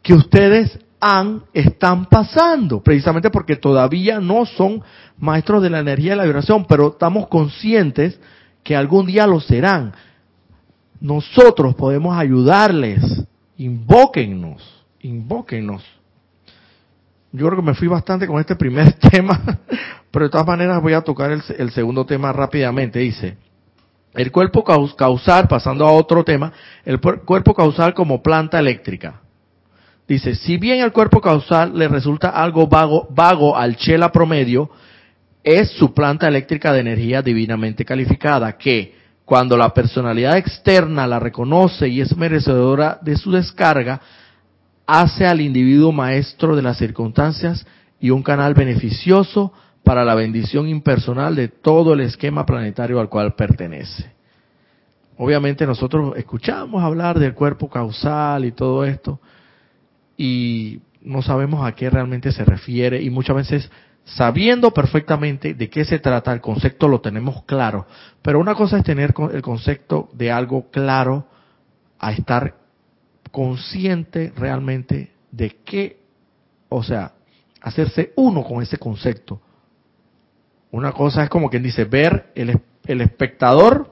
que ustedes han, están pasando, precisamente porque todavía no son maestros de la energía y la vibración, pero estamos conscientes que algún día lo serán. Nosotros podemos ayudarles, invóquennos, invóquennos. Yo creo que me fui bastante con este primer tema, pero de todas maneras voy a tocar el, segundo tema rápidamente. Dice, el cuerpo causal, pasando a otro tema, el cuerpo causal como planta eléctrica. Dice, si bien el cuerpo causal le resulta algo vago, vago al chela promedio, es su planta eléctrica de energía divinamente calificada, que cuando la personalidad externa la reconoce y es merecedora de su descarga, hace al individuo maestro de las circunstancias y un canal beneficioso para la bendición impersonal de todo el esquema planetario al cual pertenece. Obviamente nosotros escuchamos hablar del cuerpo causal y todo esto, y no sabemos a qué realmente se refiere y muchas veces sabiendo perfectamente de qué se trata, el concepto lo tenemos claro, pero una cosa es tener el concepto de algo claro a estar consciente realmente de qué, o sea, hacerse uno con ese concepto. Una cosa es como quien dice, ver el, el espectador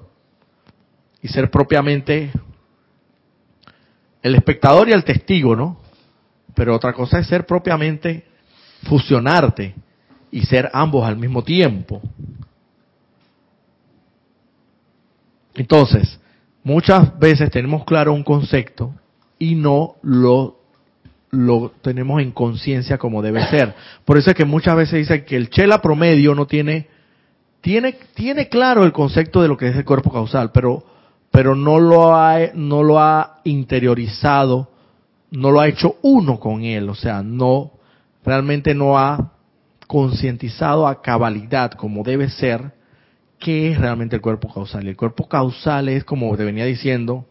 y ser propiamente el espectador y el testigo, ¿no? pero otra cosa es ser propiamente, fusionarte y ser ambos al mismo tiempo. Entonces, muchas veces tenemos claro un concepto y no lo, lo tenemos en conciencia como debe ser. Por eso es que muchas veces dicen que el chela promedio no tiene, tiene, tiene claro el concepto de lo que es el cuerpo causal, pero, pero no lo ha, no lo ha interiorizado no lo ha hecho uno con él, o sea, no, realmente no ha concientizado a cabalidad como debe ser qué es realmente el cuerpo causal. El cuerpo causal es, como te venía diciendo,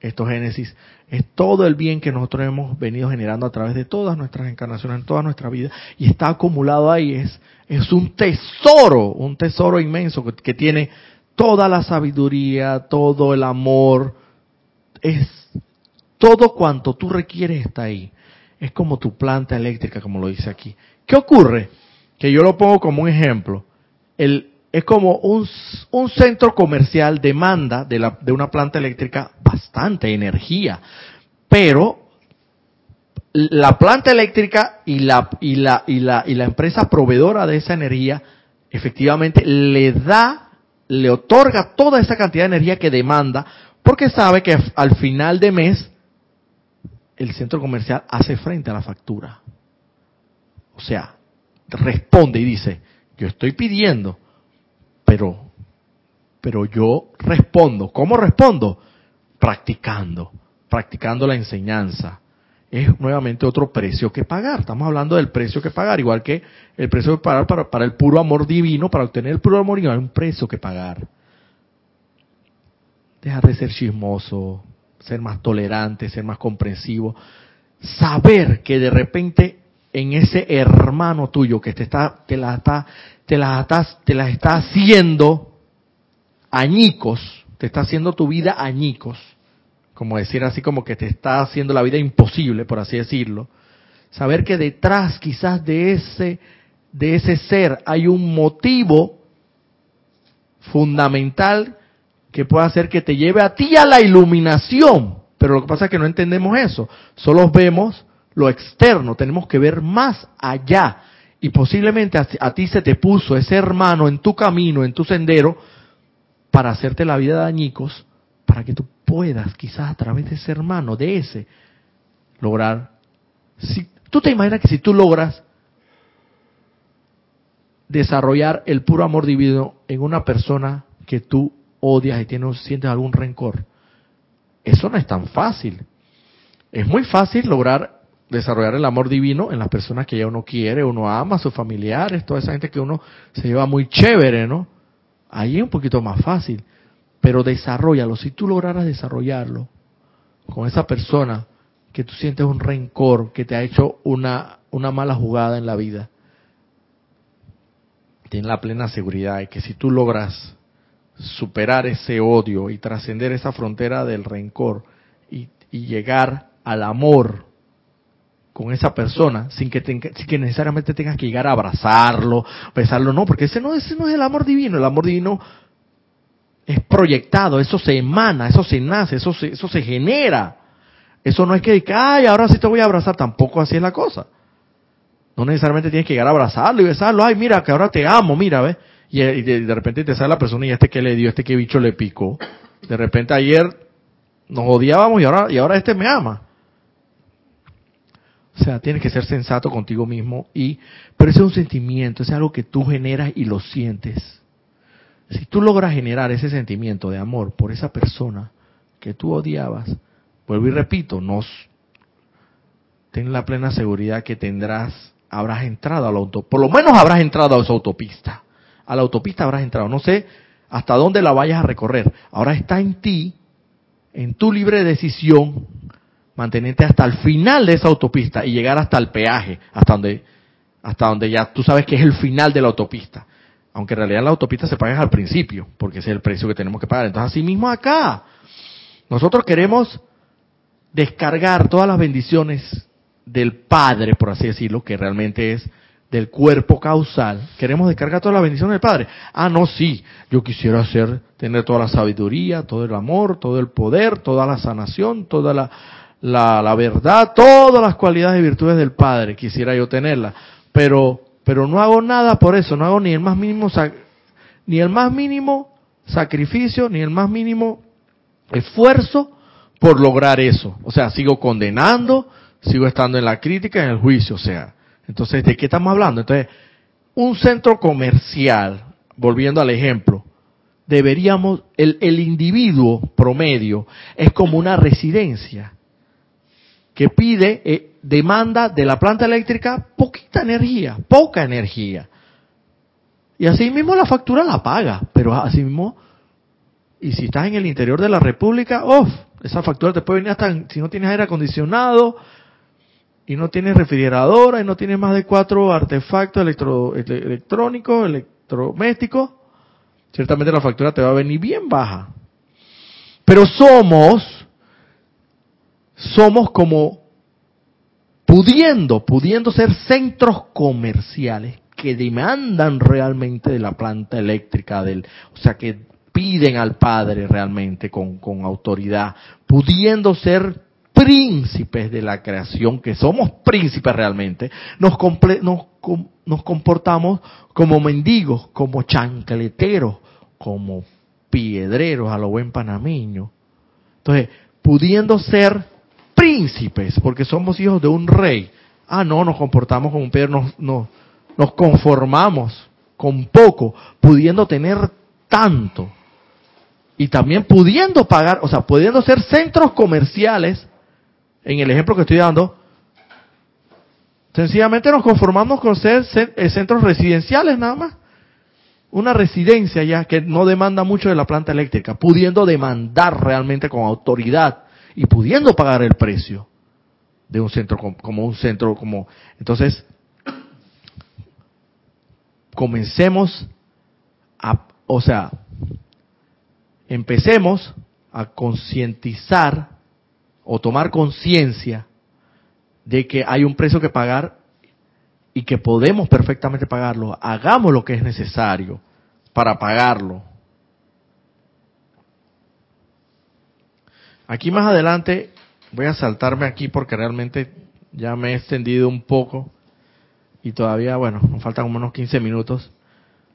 esto Génesis, es todo el bien que nosotros hemos venido generando a través de todas nuestras encarnaciones, en toda nuestra vida, y está acumulado ahí, es, es un tesoro, un tesoro inmenso que, que tiene toda la sabiduría, todo el amor, es todo cuanto tú requieres está ahí. Es como tu planta eléctrica, como lo dice aquí. ¿Qué ocurre? Que yo lo pongo como un ejemplo. El, es como un, centro comercial demanda de, una planta eléctrica bastante energía. Pero la planta eléctrica y la, y la empresa proveedora de esa energía efectivamente le da, le otorga toda esa cantidad de energía que demanda porque sabe que al final de mes el centro comercial hace frente a la factura. O sea, responde y dice, yo estoy pidiendo, pero, pero yo respondo. ¿Cómo respondo? Practicando, practicando la enseñanza. Es nuevamente otro precio que pagar. Estamos hablando del precio que pagar, igual que el precio que pagar para, para el puro amor divino, para obtener el puro amor divino, hay un precio que pagar. Dejar de ser chismoso, ser más tolerante, ser más comprensivo, saber que de repente en ese hermano tuyo que te está, te la está, te la te la está haciendo añicos, te está haciendo tu vida añicos, como decir así como que te está haciendo la vida imposible, por así decirlo. Saber que detrás quizás de ese, de ese ser hay un motivo fundamental que puede hacer que te lleve a ti a la iluminación. Pero lo que pasa es que no entendemos eso. Solo vemos lo externo. Tenemos que ver más allá. Y posiblemente a, ti se te puso ese hermano en tu camino, en tu sendero, para hacerte la vida de añicos, para que tú puedas, quizás a través de ese hermano, de ese, lograr. Si, tú te imaginas que si tú logras desarrollar el puro amor divino en una persona que tú odias y tienes, sientes algún rencor. Eso no es tan fácil. Es muy fácil lograr desarrollar el amor divino en las personas que ya uno quiere, uno ama, sus familiares, toda esa gente que uno se lleva muy chévere, ¿no? Ahí es un poquito más fácil. Pero desarrollalo. Si tú lograras desarrollarlo con esa persona que tú sientes un rencor, que te ha hecho una, una mala jugada en la vida, ten la plena seguridad de que si tú logras superar ese odio y trascender esa frontera del rencor y llegar al amor con esa persona sin que, sin que necesariamente tengas que llegar a abrazarlo, besarlo, no, porque ese no, ese no es el amor divino, el amor divino es proyectado, eso se emana, eso se nace, eso se, eso se genera. Eso no es que, ay, ahora sí te voy a abrazar, tampoco así es la cosa. No necesariamente tienes que llegar a abrazarlo y besarlo, ay, mira, que ahora te amo, mira, ¿ves? Y, de, de, repente te sale la persona y este que le dio, este que bicho le picó. De repente ayer nos odiábamos y ahora, y ahora este me ama. O sea, tienes que ser sensato contigo mismo y, pero ese es un sentimiento, es algo que tú generas y lo sientes. Si tú logras generar ese sentimiento de amor por esa persona que tú odiabas, vuelvo y repito, nos ten la plena seguridad que tendrás, habrás entrado a la autopista, por lo menos habrás entrado a esa autopista. A la autopista habrás entrado. No sé hasta dónde la vayas a recorrer. Ahora está en ti, en tu libre decisión, mantenerte hasta el final de esa autopista y llegar hasta el peaje, hasta donde, hasta donde ya tú sabes que es el final de la autopista aunque en realidad la autopista se paga al principio, porque ese es el precio que tenemos que pagar. Entonces, así mismo acá, nosotros queremos descargar todas las bendiciones del Padre, por así decirlo, que realmente es del cuerpo causal, queremos descargar todas las bendiciones del Padre. Ah, no, sí, yo quisiera hacer, tener toda la sabiduría, todo el amor, todo el poder, toda la sanación, toda la, la, la verdad, todas las cualidades y virtudes del Padre, quisiera yo tenerla. Pero pero no hago nada por eso, no hago ni el más mínimo ni el más mínimo sacrificio, ni el más mínimo esfuerzo por lograr eso. O sea, sigo condenando, sigo estando en la crítica, en el juicio, o sea. Entonces, ¿de qué estamos hablando? Entonces, un centro comercial, volviendo al ejemplo, deberíamos, el, el individuo promedio es como una residencia que pide eh, demanda de la planta eléctrica poquita energía, poca energía. Y así mismo la factura la paga, pero así mismo, y si estás en el interior de la República, ¡oh! Esa factura te puede venir hasta, si no tienes aire acondicionado, y no tienes refrigeradora, y no tienes más de cuatro artefactos electro, electrónicos, electrodomésticos, ciertamente la factura te va a venir bien baja. Pero somos, somos como pudiendo, pudiendo ser centros comerciales que demandan realmente de la planta eléctrica, del, o sea, que piden al Padre realmente con, con autoridad, pudiendo ser príncipes de la creación, que somos príncipes realmente, nos, nos, nos comportamos como mendigos, como chancleteros, como piedreros a lo buen panameño. Entonces, pudiendo ser príncipes, porque somos hijos de un rey. Ah, no, nos comportamos como un perro, nos, nos conformamos con poco, pudiendo tener tanto. Y también pudiendo pagar, o sea, pudiendo ser centros comerciales, en el ejemplo que estoy dando, sencillamente nos conformamos con ser eh, centros residenciales nada más. Una residencia ya que no demanda mucho de la planta eléctrica, pudiendo demandar realmente con autoridad y pudiendo pagar el precio de un centro como un centro como entonces comencemos a o sea empecemos a concientizar o tomar conciencia de que hay un precio que pagar y que podemos perfectamente pagarlo. Hagamos lo que es necesario para pagarlo Aquí más adelante voy a saltarme aquí porque realmente ya me he extendido un poco y todavía, bueno, nos faltan como unos 15 minutos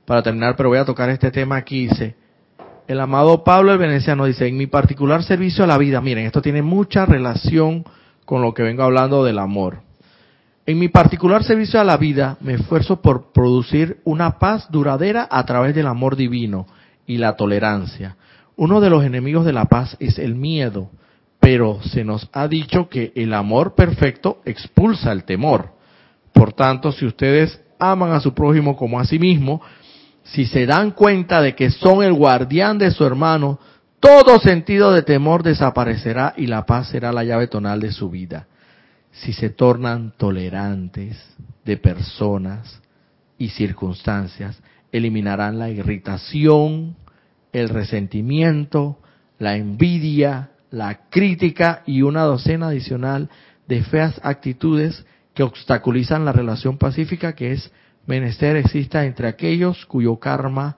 para terminar, pero voy a tocar este tema aquí. Dice, el amado Pablo el Veneciano dice, en mi particular servicio a la vida, miren, esto tiene mucha relación con lo que vengo hablando del amor. En mi particular servicio a la vida me esfuerzo por producir una paz duradera a través del amor divino y la tolerancia uno de los enemigos de la paz es el miedo, pero se nos ha dicho que el amor perfecto expulsa el temor. Por tanto, si ustedes aman a su prójimo como a sí mismo, si se dan cuenta de que son el guardián de su hermano, todo sentido de temor desaparecerá y la paz será la llave tonal de su vida. Si se tornan tolerantes de personas y circunstancias, eliminarán la irritación, el resentimiento, la envidia, la crítica y una docena adicional de feas actitudes que obstaculizan la relación pacífica que es menester exista entre aquellos cuyo karma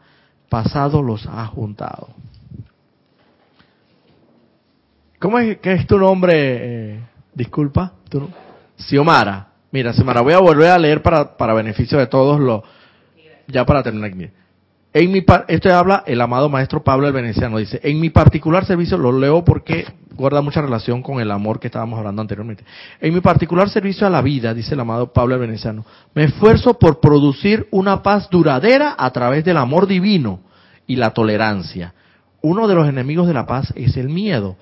pasado los ha juntado. ¿Cómo es que es tu nombre? Eh, disculpa, ¿tú? Xiomara. Mira, Xiomara, voy a volver a leer para, para beneficio de todos los... Ya para terminar. En mi esto habla el amado maestro Pablo el Veneciano. Dice, en mi particular servicio, lo leo porque guarda mucha relación con el amor que estábamos hablando anteriormente. En mi particular servicio a la vida, dice el amado Pablo el Veneciano, me esfuerzo por producir una paz duradera a través del amor divino y la tolerancia. Uno de los enemigos de la paz es el miedo,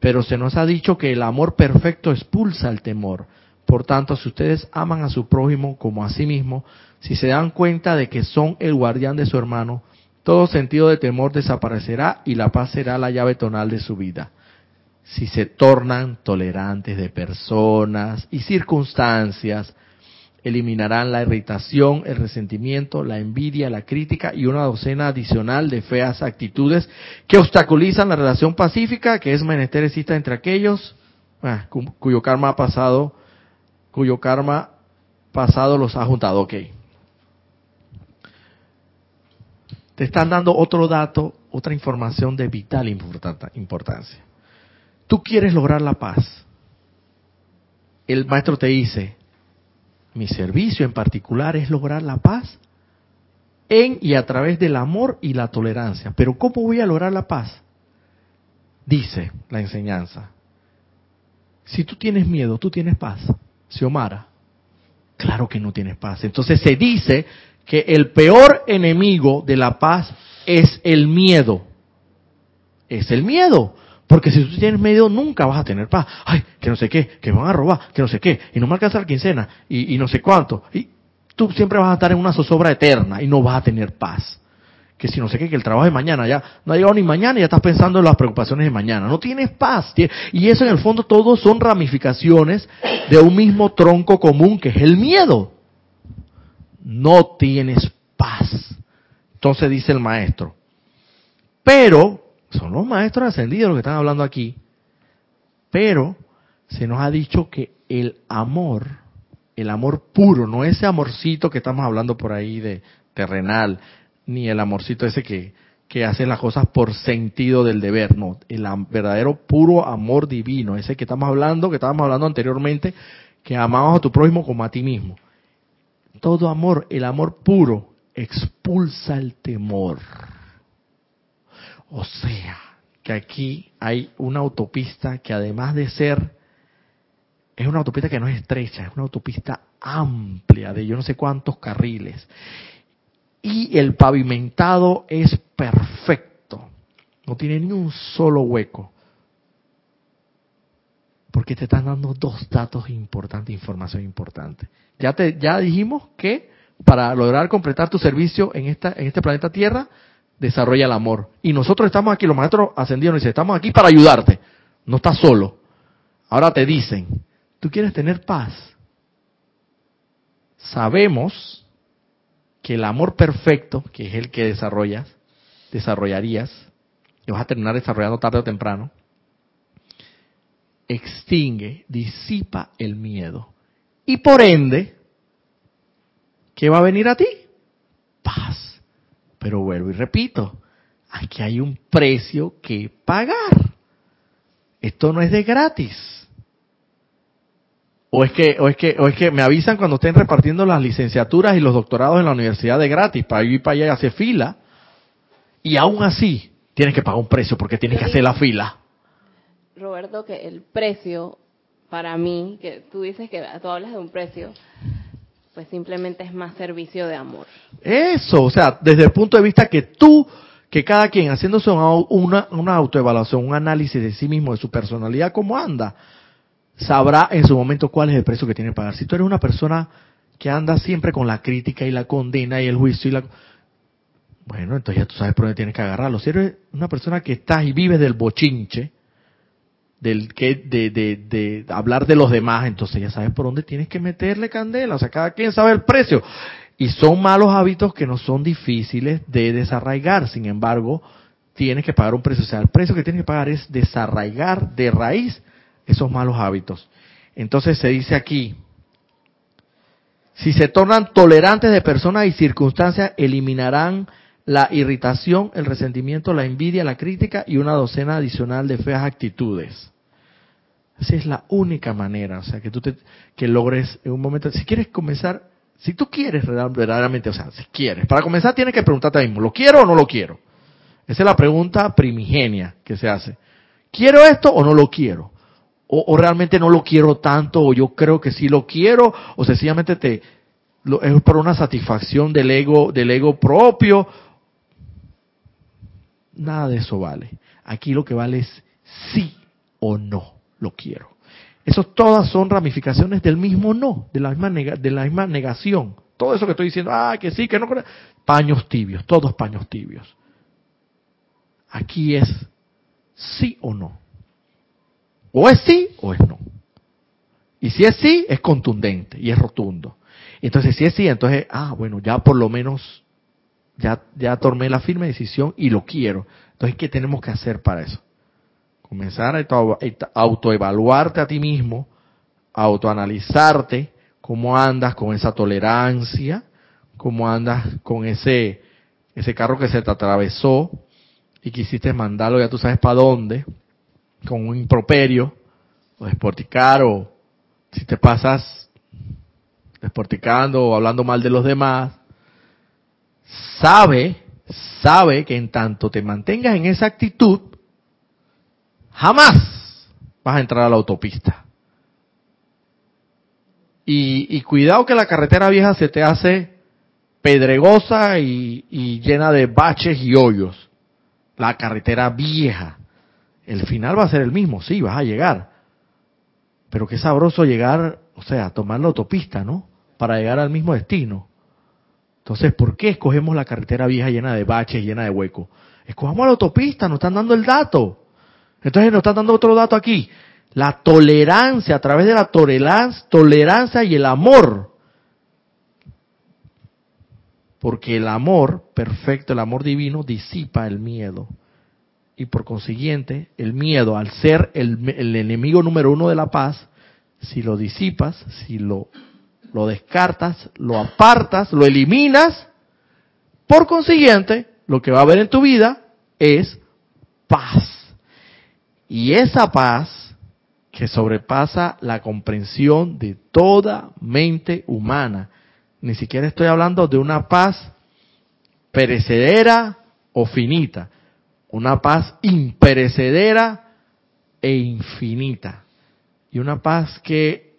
pero se nos ha dicho que el amor perfecto expulsa el temor. Por tanto, si ustedes aman a su prójimo como a sí mismo, si se dan cuenta de que son el guardián de su hermano, todo sentido de temor desaparecerá y la paz será la llave tonal de su vida. Si se tornan tolerantes de personas y circunstancias, eliminarán la irritación, el resentimiento, la envidia, la crítica y una docena adicional de feas actitudes que obstaculizan la relación pacífica que es menester exista entre aquellos ah, cuyo karma ha pasado, cuyo karma pasado los ha juntado. Ok. Te están dando otro dato, otra información de vital importancia. Tú quieres lograr la paz. El maestro te dice, mi servicio en particular es lograr la paz en y a través del amor y la tolerancia. Pero ¿cómo voy a lograr la paz? Dice la enseñanza. Si tú tienes miedo, tú tienes paz. Xiomara. Claro que no tienes paz. Entonces se dice que el peor enemigo de la paz es el miedo. Es el miedo. Porque si tú tienes miedo, nunca vas a tener paz. Ay, que no sé qué, que van a robar, que no sé qué, y no me alcanza la quincena, y, y no sé cuánto. Y tú siempre vas a estar en una zozobra eterna y no vas a tener paz. Que si no sé qué, que el trabajo de mañana ya no ha llegado ni mañana y ya estás pensando en las preocupaciones de mañana. No tienes paz. Y eso en el fondo todos son ramificaciones de un mismo tronco común que es el miedo no tienes paz. Entonces dice el maestro, pero, son los maestros ascendidos los que están hablando aquí, pero se nos ha dicho que el amor, el amor puro, no ese amorcito que estamos hablando por ahí de terrenal, ni el amorcito ese que, que hace las cosas por sentido del deber, no, el verdadero puro amor divino, ese que estamos hablando, que estábamos hablando anteriormente, que amamos a tu prójimo como a ti mismo todo amor, el amor puro, expulsa el temor. O sea, que aquí hay una autopista que además de ser, es una autopista que no es estrecha, es una autopista amplia de yo no sé cuántos carriles. Y el pavimentado es perfecto, no tiene ni un solo hueco. Porque te están dando dos datos importantes, información importante. Ya te, ya dijimos que para lograr completar tu servicio en esta, en este planeta Tierra, desarrolla el amor. Y nosotros estamos aquí, los maestros ascendidos nos dicen, estamos aquí para ayudarte. No estás solo. Ahora te dicen, ¿tú quieres tener paz? Sabemos que el amor perfecto, que es el que desarrollas, desarrollarías, y vas a terminar desarrollando tarde o temprano, extingue, disipa el miedo. Y por ende, ¿qué va a venir a ti? Paz. Pero vuelvo y repito, aquí hay un precio que pagar. Esto no es de gratis. O es que, o es que, o es que me avisan cuando estén repartiendo las licenciaturas y los doctorados en la universidad de gratis para ir para allá y hacer fila. Y aún así, tienes que pagar un precio porque tienes que hacer la fila. Roberto, que el precio para mí, que tú dices que tú hablas de un precio, pues simplemente es más servicio de amor. Eso, o sea, desde el punto de vista que tú, que cada quien haciéndose una, una autoevaluación, un análisis de sí mismo, de su personalidad, cómo anda, sabrá en su momento cuál es el precio que tiene que pagar. Si tú eres una persona que anda siempre con la crítica y la condena y el juicio y la... Bueno, entonces ya tú sabes por dónde tienes que agarrarlo. Si eres una persona que estás y vives del bochinche, del que de, de, de, hablar de los demás, entonces ya sabes por dónde tienes que meterle candela, o sea, cada quien sabe el precio. Y son malos hábitos que no son difíciles de desarraigar, sin embargo, tienes que pagar un precio. O sea, el precio que tienes que pagar es desarraigar de raíz esos malos hábitos. Entonces se dice aquí, si se tornan tolerantes de personas y circunstancias, eliminarán la irritación, el resentimiento, la envidia, la crítica y una docena adicional de feas actitudes. Esa es la única manera, o sea, que tú te, que logres en un momento, si quieres comenzar, si tú quieres verdaderamente, o sea, si quieres, para comenzar tienes que preguntarte a mismo, ¿lo quiero o no lo quiero? Esa es la pregunta primigenia que se hace. ¿Quiero esto o no lo quiero? O, realmente no lo quiero tanto, o yo creo que sí lo quiero, o sencillamente te, es por una satisfacción del ego, del ego propio. Nada de eso vale. Aquí lo que vale es sí o no lo quiero. Eso todas son ramificaciones del mismo no, de la misma, de la misma negación. Todo eso que estoy diciendo, ah, que sí, que no, paños tibios, todos paños tibios. Aquí es sí o no. O es sí o es no. Y si es sí, es contundente y es rotundo. Entonces, si es sí, entonces, ah, bueno, ya por lo menos, ya, ya tomé la firme decisión y lo quiero. Entonces, ¿qué tenemos que hacer para eso? Comenzar a autoevaluarte a ti mismo, autoanalizarte, cómo andas con esa tolerancia, cómo andas con ese, ese carro que se te atravesó y quisiste mandarlo, ya tú sabes para dónde, con un improperio, o desporticar, o si te pasas desporticando o hablando mal de los demás, sabe, sabe que en tanto te mantengas en esa actitud, jamás vas a entrar a la autopista. Y, cuidado que la carretera vieja se te hace pedregosa y, y llena de baches y hoyos. La carretera vieja. El final va a ser el mismo, sí, vas a llegar. Pero qué sabroso llegar, o sea, tomar la autopista, ¿no? Para llegar al mismo destino. Entonces, ¿por qué escogemos la carretera vieja llena de baches, llena de huecos? Escogamos la autopista, nos están dando el dato. Entonces nos están dando otro dato aquí. La tolerancia, a través de la tolerancia y el amor. Porque el amor perfecto, el amor divino, disipa el miedo. Y por consiguiente, el miedo, al ser el, el enemigo número uno de la paz, si lo disipas, si lo, lo descartas, lo apartas, lo eliminas, por consiguiente, lo que va a haber en tu vida es paz. Y esa paz que sobrepasa la comprensión de toda mente humana. Ni siquiera estoy hablando de una paz perecedera o finita, una paz imperecedera e infinita. Y una paz que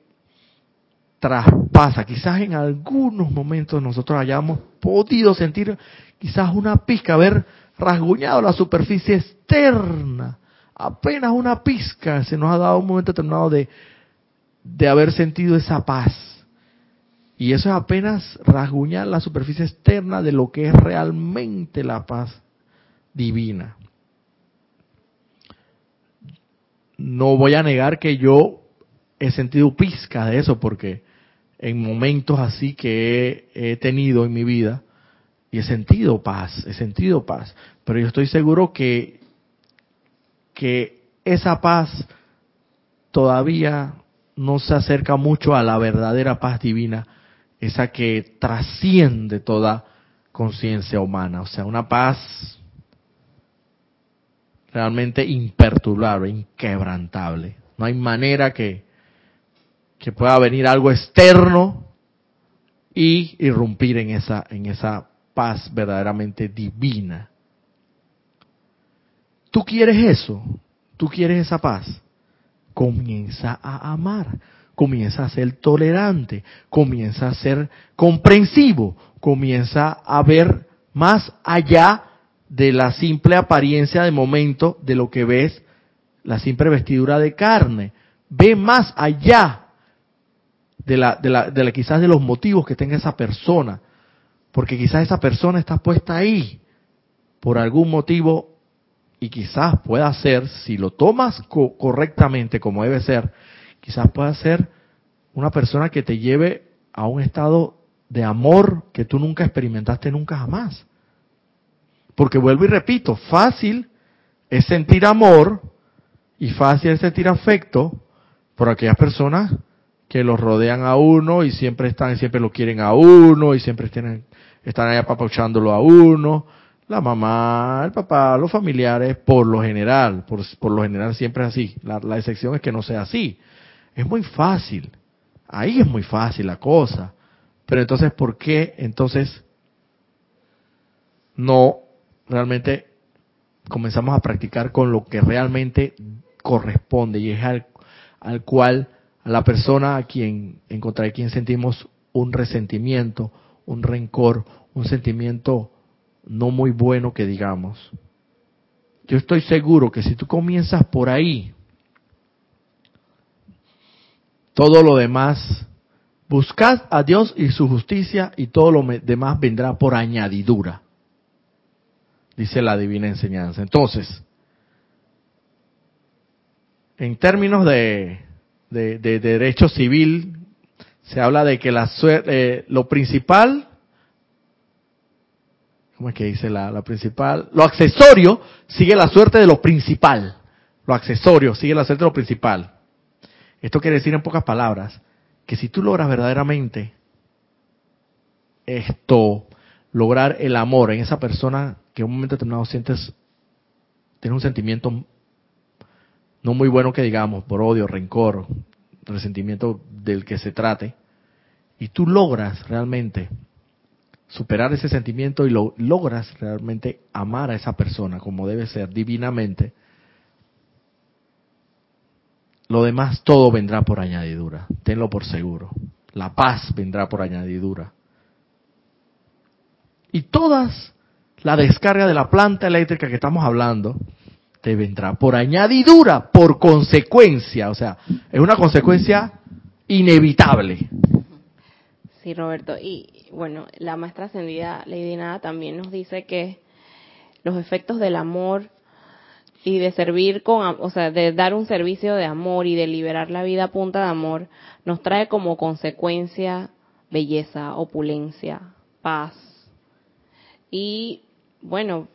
traspasa, quizás en algunos momentos nosotros hayamos podido sentir quizás una pizca, haber rasguñado la superficie externa apenas una pizca se nos ha dado un momento determinado de, de haber sentido esa paz. Y eso es apenas rasguñar la superficie externa de lo que es realmente la paz divina. No voy a negar que yo he sentido pizca de eso porque en momentos así que he, tenido en mi vida y he sentido paz, he sentido paz. Pero yo estoy seguro que que esa paz todavía no se acerca mucho a la verdadera paz divina, esa que trasciende toda conciencia humana, o sea, una paz realmente imperturbable, inquebrantable. No hay manera que, que pueda venir algo externo y irrumpir en esa, en esa paz verdaderamente divina. ¿Tú quieres eso? ¿Tú quieres esa paz? Comienza a amar, comienza a ser tolerante, comienza a ser comprensivo, comienza a ver más allá de la simple apariencia de momento de lo que ves, la simple vestidura de carne. Ve más allá de la, de la, de la quizás de los motivos que tenga esa persona, porque quizás esa persona está puesta ahí por algún motivo y quizás pueda ser, si lo tomas correctamente como debe ser, quizás pueda ser una persona que te lleve a un estado de amor que tú nunca experimentaste nunca jamás. Porque vuelvo y repito, fácil es sentir amor y fácil es sentir afecto por aquellas personas que los rodean a uno y siempre están, siempre lo quieren a uno y siempre tienen, están ahí apapachándolo a uno. La mamá, el papá, los familiares, por lo general, por, por lo general siempre es así. La, la excepción es que no sea así. Es muy fácil. Ahí es muy fácil la cosa. Pero entonces, ¿por qué entonces no realmente comenzamos a practicar con lo que realmente corresponde y es al, al cual la persona a quien en contra quien sentimos un resentimiento, un rencor, un sentimiento no muy bueno que digamos. Yo estoy seguro que si tú comienzas por ahí, todo lo demás, buscad a Dios y su justicia y todo lo demás vendrá por añadidura, dice la divina enseñanza. Entonces, en términos de, de, derecho civil, se habla de que la eh, lo principal, ¿cómo es que dice la, la principal? Lo accesorio sigue la suerte de lo principal. Lo accesorio sigue la suerte de lo principal. Esto quiere decir en pocas palabras que si tú logras verdaderamente esto, lograr el amor en esa persona que en un momento determinado sientes, tiene un sentimiento no muy bueno que digamos, por odio, rencor, resentimiento del que se trate, y tú logras realmente superar ese sentimiento y lo, logras realmente amar a esa persona como debe ser, divinamente, lo demás todo vendrá por añadidura, tenlo por seguro. La paz vendrá por añadidura. Y todas la descarga de la planta eléctrica que estamos hablando, te vendrá por añadidura, por consecuencia, o sea, es una consecuencia inevitable. Sí, Roberto, y bueno, la maestra ascendida Lady Nada también nos dice que los efectos del amor y de servir con, o sea, de dar un servicio de amor y de liberar la vida a punta de amor, nos trae como consecuencia belleza, opulencia, paz. Y bueno,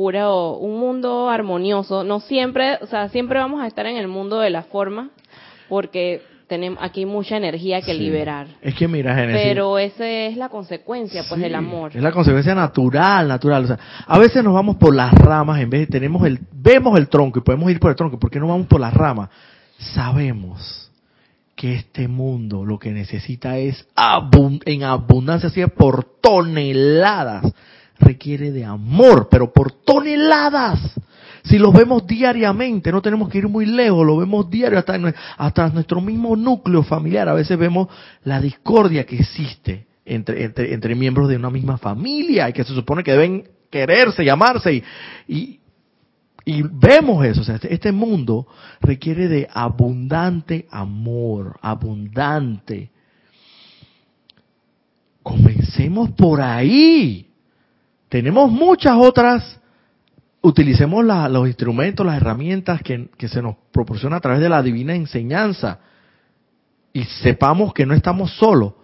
puro, un mundo armonioso. No siempre, o sea, siempre vamos a estar en el mundo de la forma, porque tenemos aquí mucha energía que liberar. Es que mira, Genesis, Pero esa es la consecuencia, pues, del amor. Es la consecuencia natural, natural. O sea, a veces nos vamos por las ramas en vez de tenemos el, vemos el tronco y podemos ir por el tronco. ¿Por qué no vamos por las ramas? Sabemos que este mundo lo que necesita es en abundancia, así por toneladas requiere de amor, pero por toneladas. Si los vemos diariamente, no tenemos que ir muy lejos, lo vemos diario hasta, hasta nuestro mismo núcleo familiar. A veces vemos la discordia que existe entre, entre, miembros de una misma familia y que se supone que deben quererse, llamarse y, y, vemos eso. O sea, este, este mundo requiere de abundante amor, abundante. Comencemos por ahí. Tenemos muchas otras, utilicemos los instrumentos, las herramientas que, se nos proporciona a través de la divina enseñanza y sepamos que no estamos solos.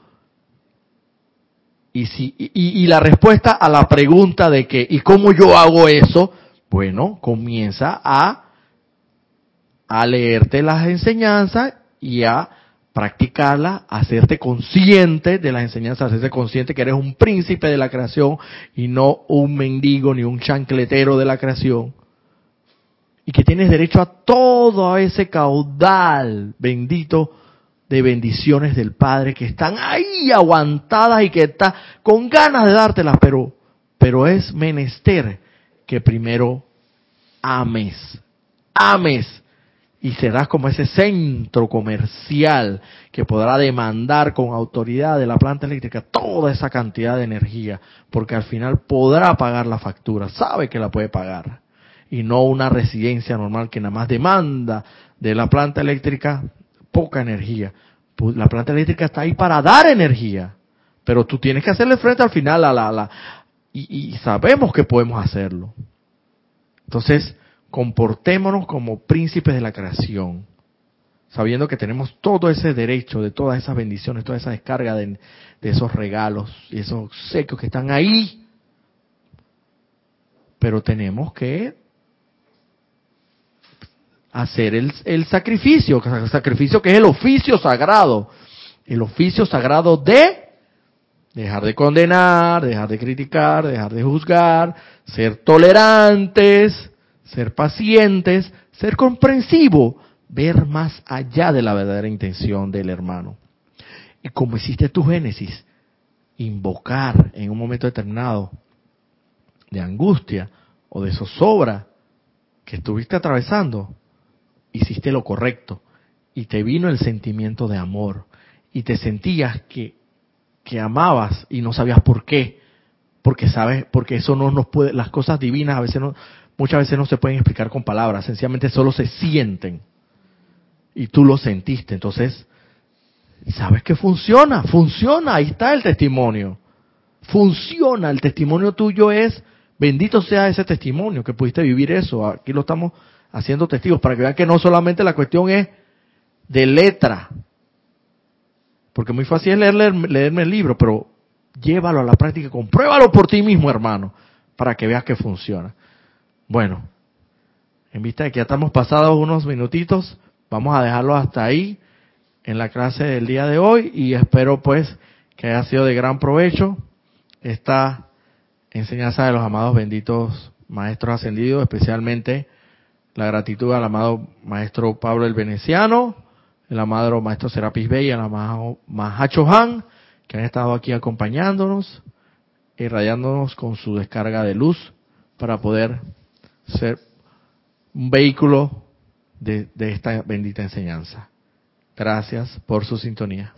Y, si, y, la respuesta a la pregunta de que, ¿y cómo yo hago eso? Bueno, comienza a, a leerte las enseñanzas y a practicarla, hacerte consciente de las enseñanzas, hacerte consciente que eres un príncipe de la creación y no un mendigo ni un chancletero de la creación. Y que tienes derecho a todo ese caudal bendito de bendiciones del Padre que están ahí aguantadas y que está con ganas de dártelas, pero, pero es menester que primero ames, ames y serás como ese centro comercial que podrá demandar con autoridad de la planta eléctrica toda esa cantidad de energía, porque al final podrá pagar la factura, sabe que la puede pagar, y no una residencia normal que nada más demanda de la planta eléctrica poca energía. Pues la planta eléctrica está ahí para dar energía, pero tú tienes que hacerle frente al final a la... la y, y sabemos que podemos hacerlo. Entonces, comportémonos como príncipes de la creación, sabiendo que tenemos todo ese derecho de todas esas bendiciones, toda esa descarga de, esos regalos y esos secos que están ahí. Pero tenemos que hacer el, el sacrificio, el sacrificio que es el oficio sagrado, el oficio sagrado de dejar de condenar, dejar de criticar, dejar de juzgar, ser tolerantes, ser pacientes, ser comprensivo, ver más allá de la verdadera intención del hermano. Y como hiciste tu Génesis, invocar en un momento determinado de angustia o de zozobra que estuviste atravesando, hiciste lo correcto y te vino el sentimiento de amor y te sentías que, que amabas y no sabías por qué, porque sabes, porque eso no nos puede, las cosas divinas a veces no, muchas veces no se pueden explicar con palabras, sencillamente solo se sienten. Y tú lo sentiste, entonces sabes que funciona, funciona, ahí está el testimonio, funciona, el testimonio tuyo es, bendito sea ese testimonio que pudiste vivir eso, aquí lo estamos haciendo testigos, para que vean que no solamente la cuestión es de letra, porque muy fácil es leer, leerme el libro, pero llévalo a la práctica, compruébalo por ti mismo, hermano, para que veas que funciona. Bueno, en vista de que ya estamos pasados unos minutitos, vamos a dejarlo hasta ahí en la clase del día de hoy y espero pues que haya sido de gran provecho esta enseñanza de los amados benditos maestros ascendidos, especialmente la gratitud al amado maestro Pablo el Veneciano, el amado maestro Serapis Bey y el amado Mahacho Han, que han estado aquí acompañándonos, irradiándonos con su descarga de luz para poder ser un vehículo de, esta bendita enseñanza. Gracias por su sintonía.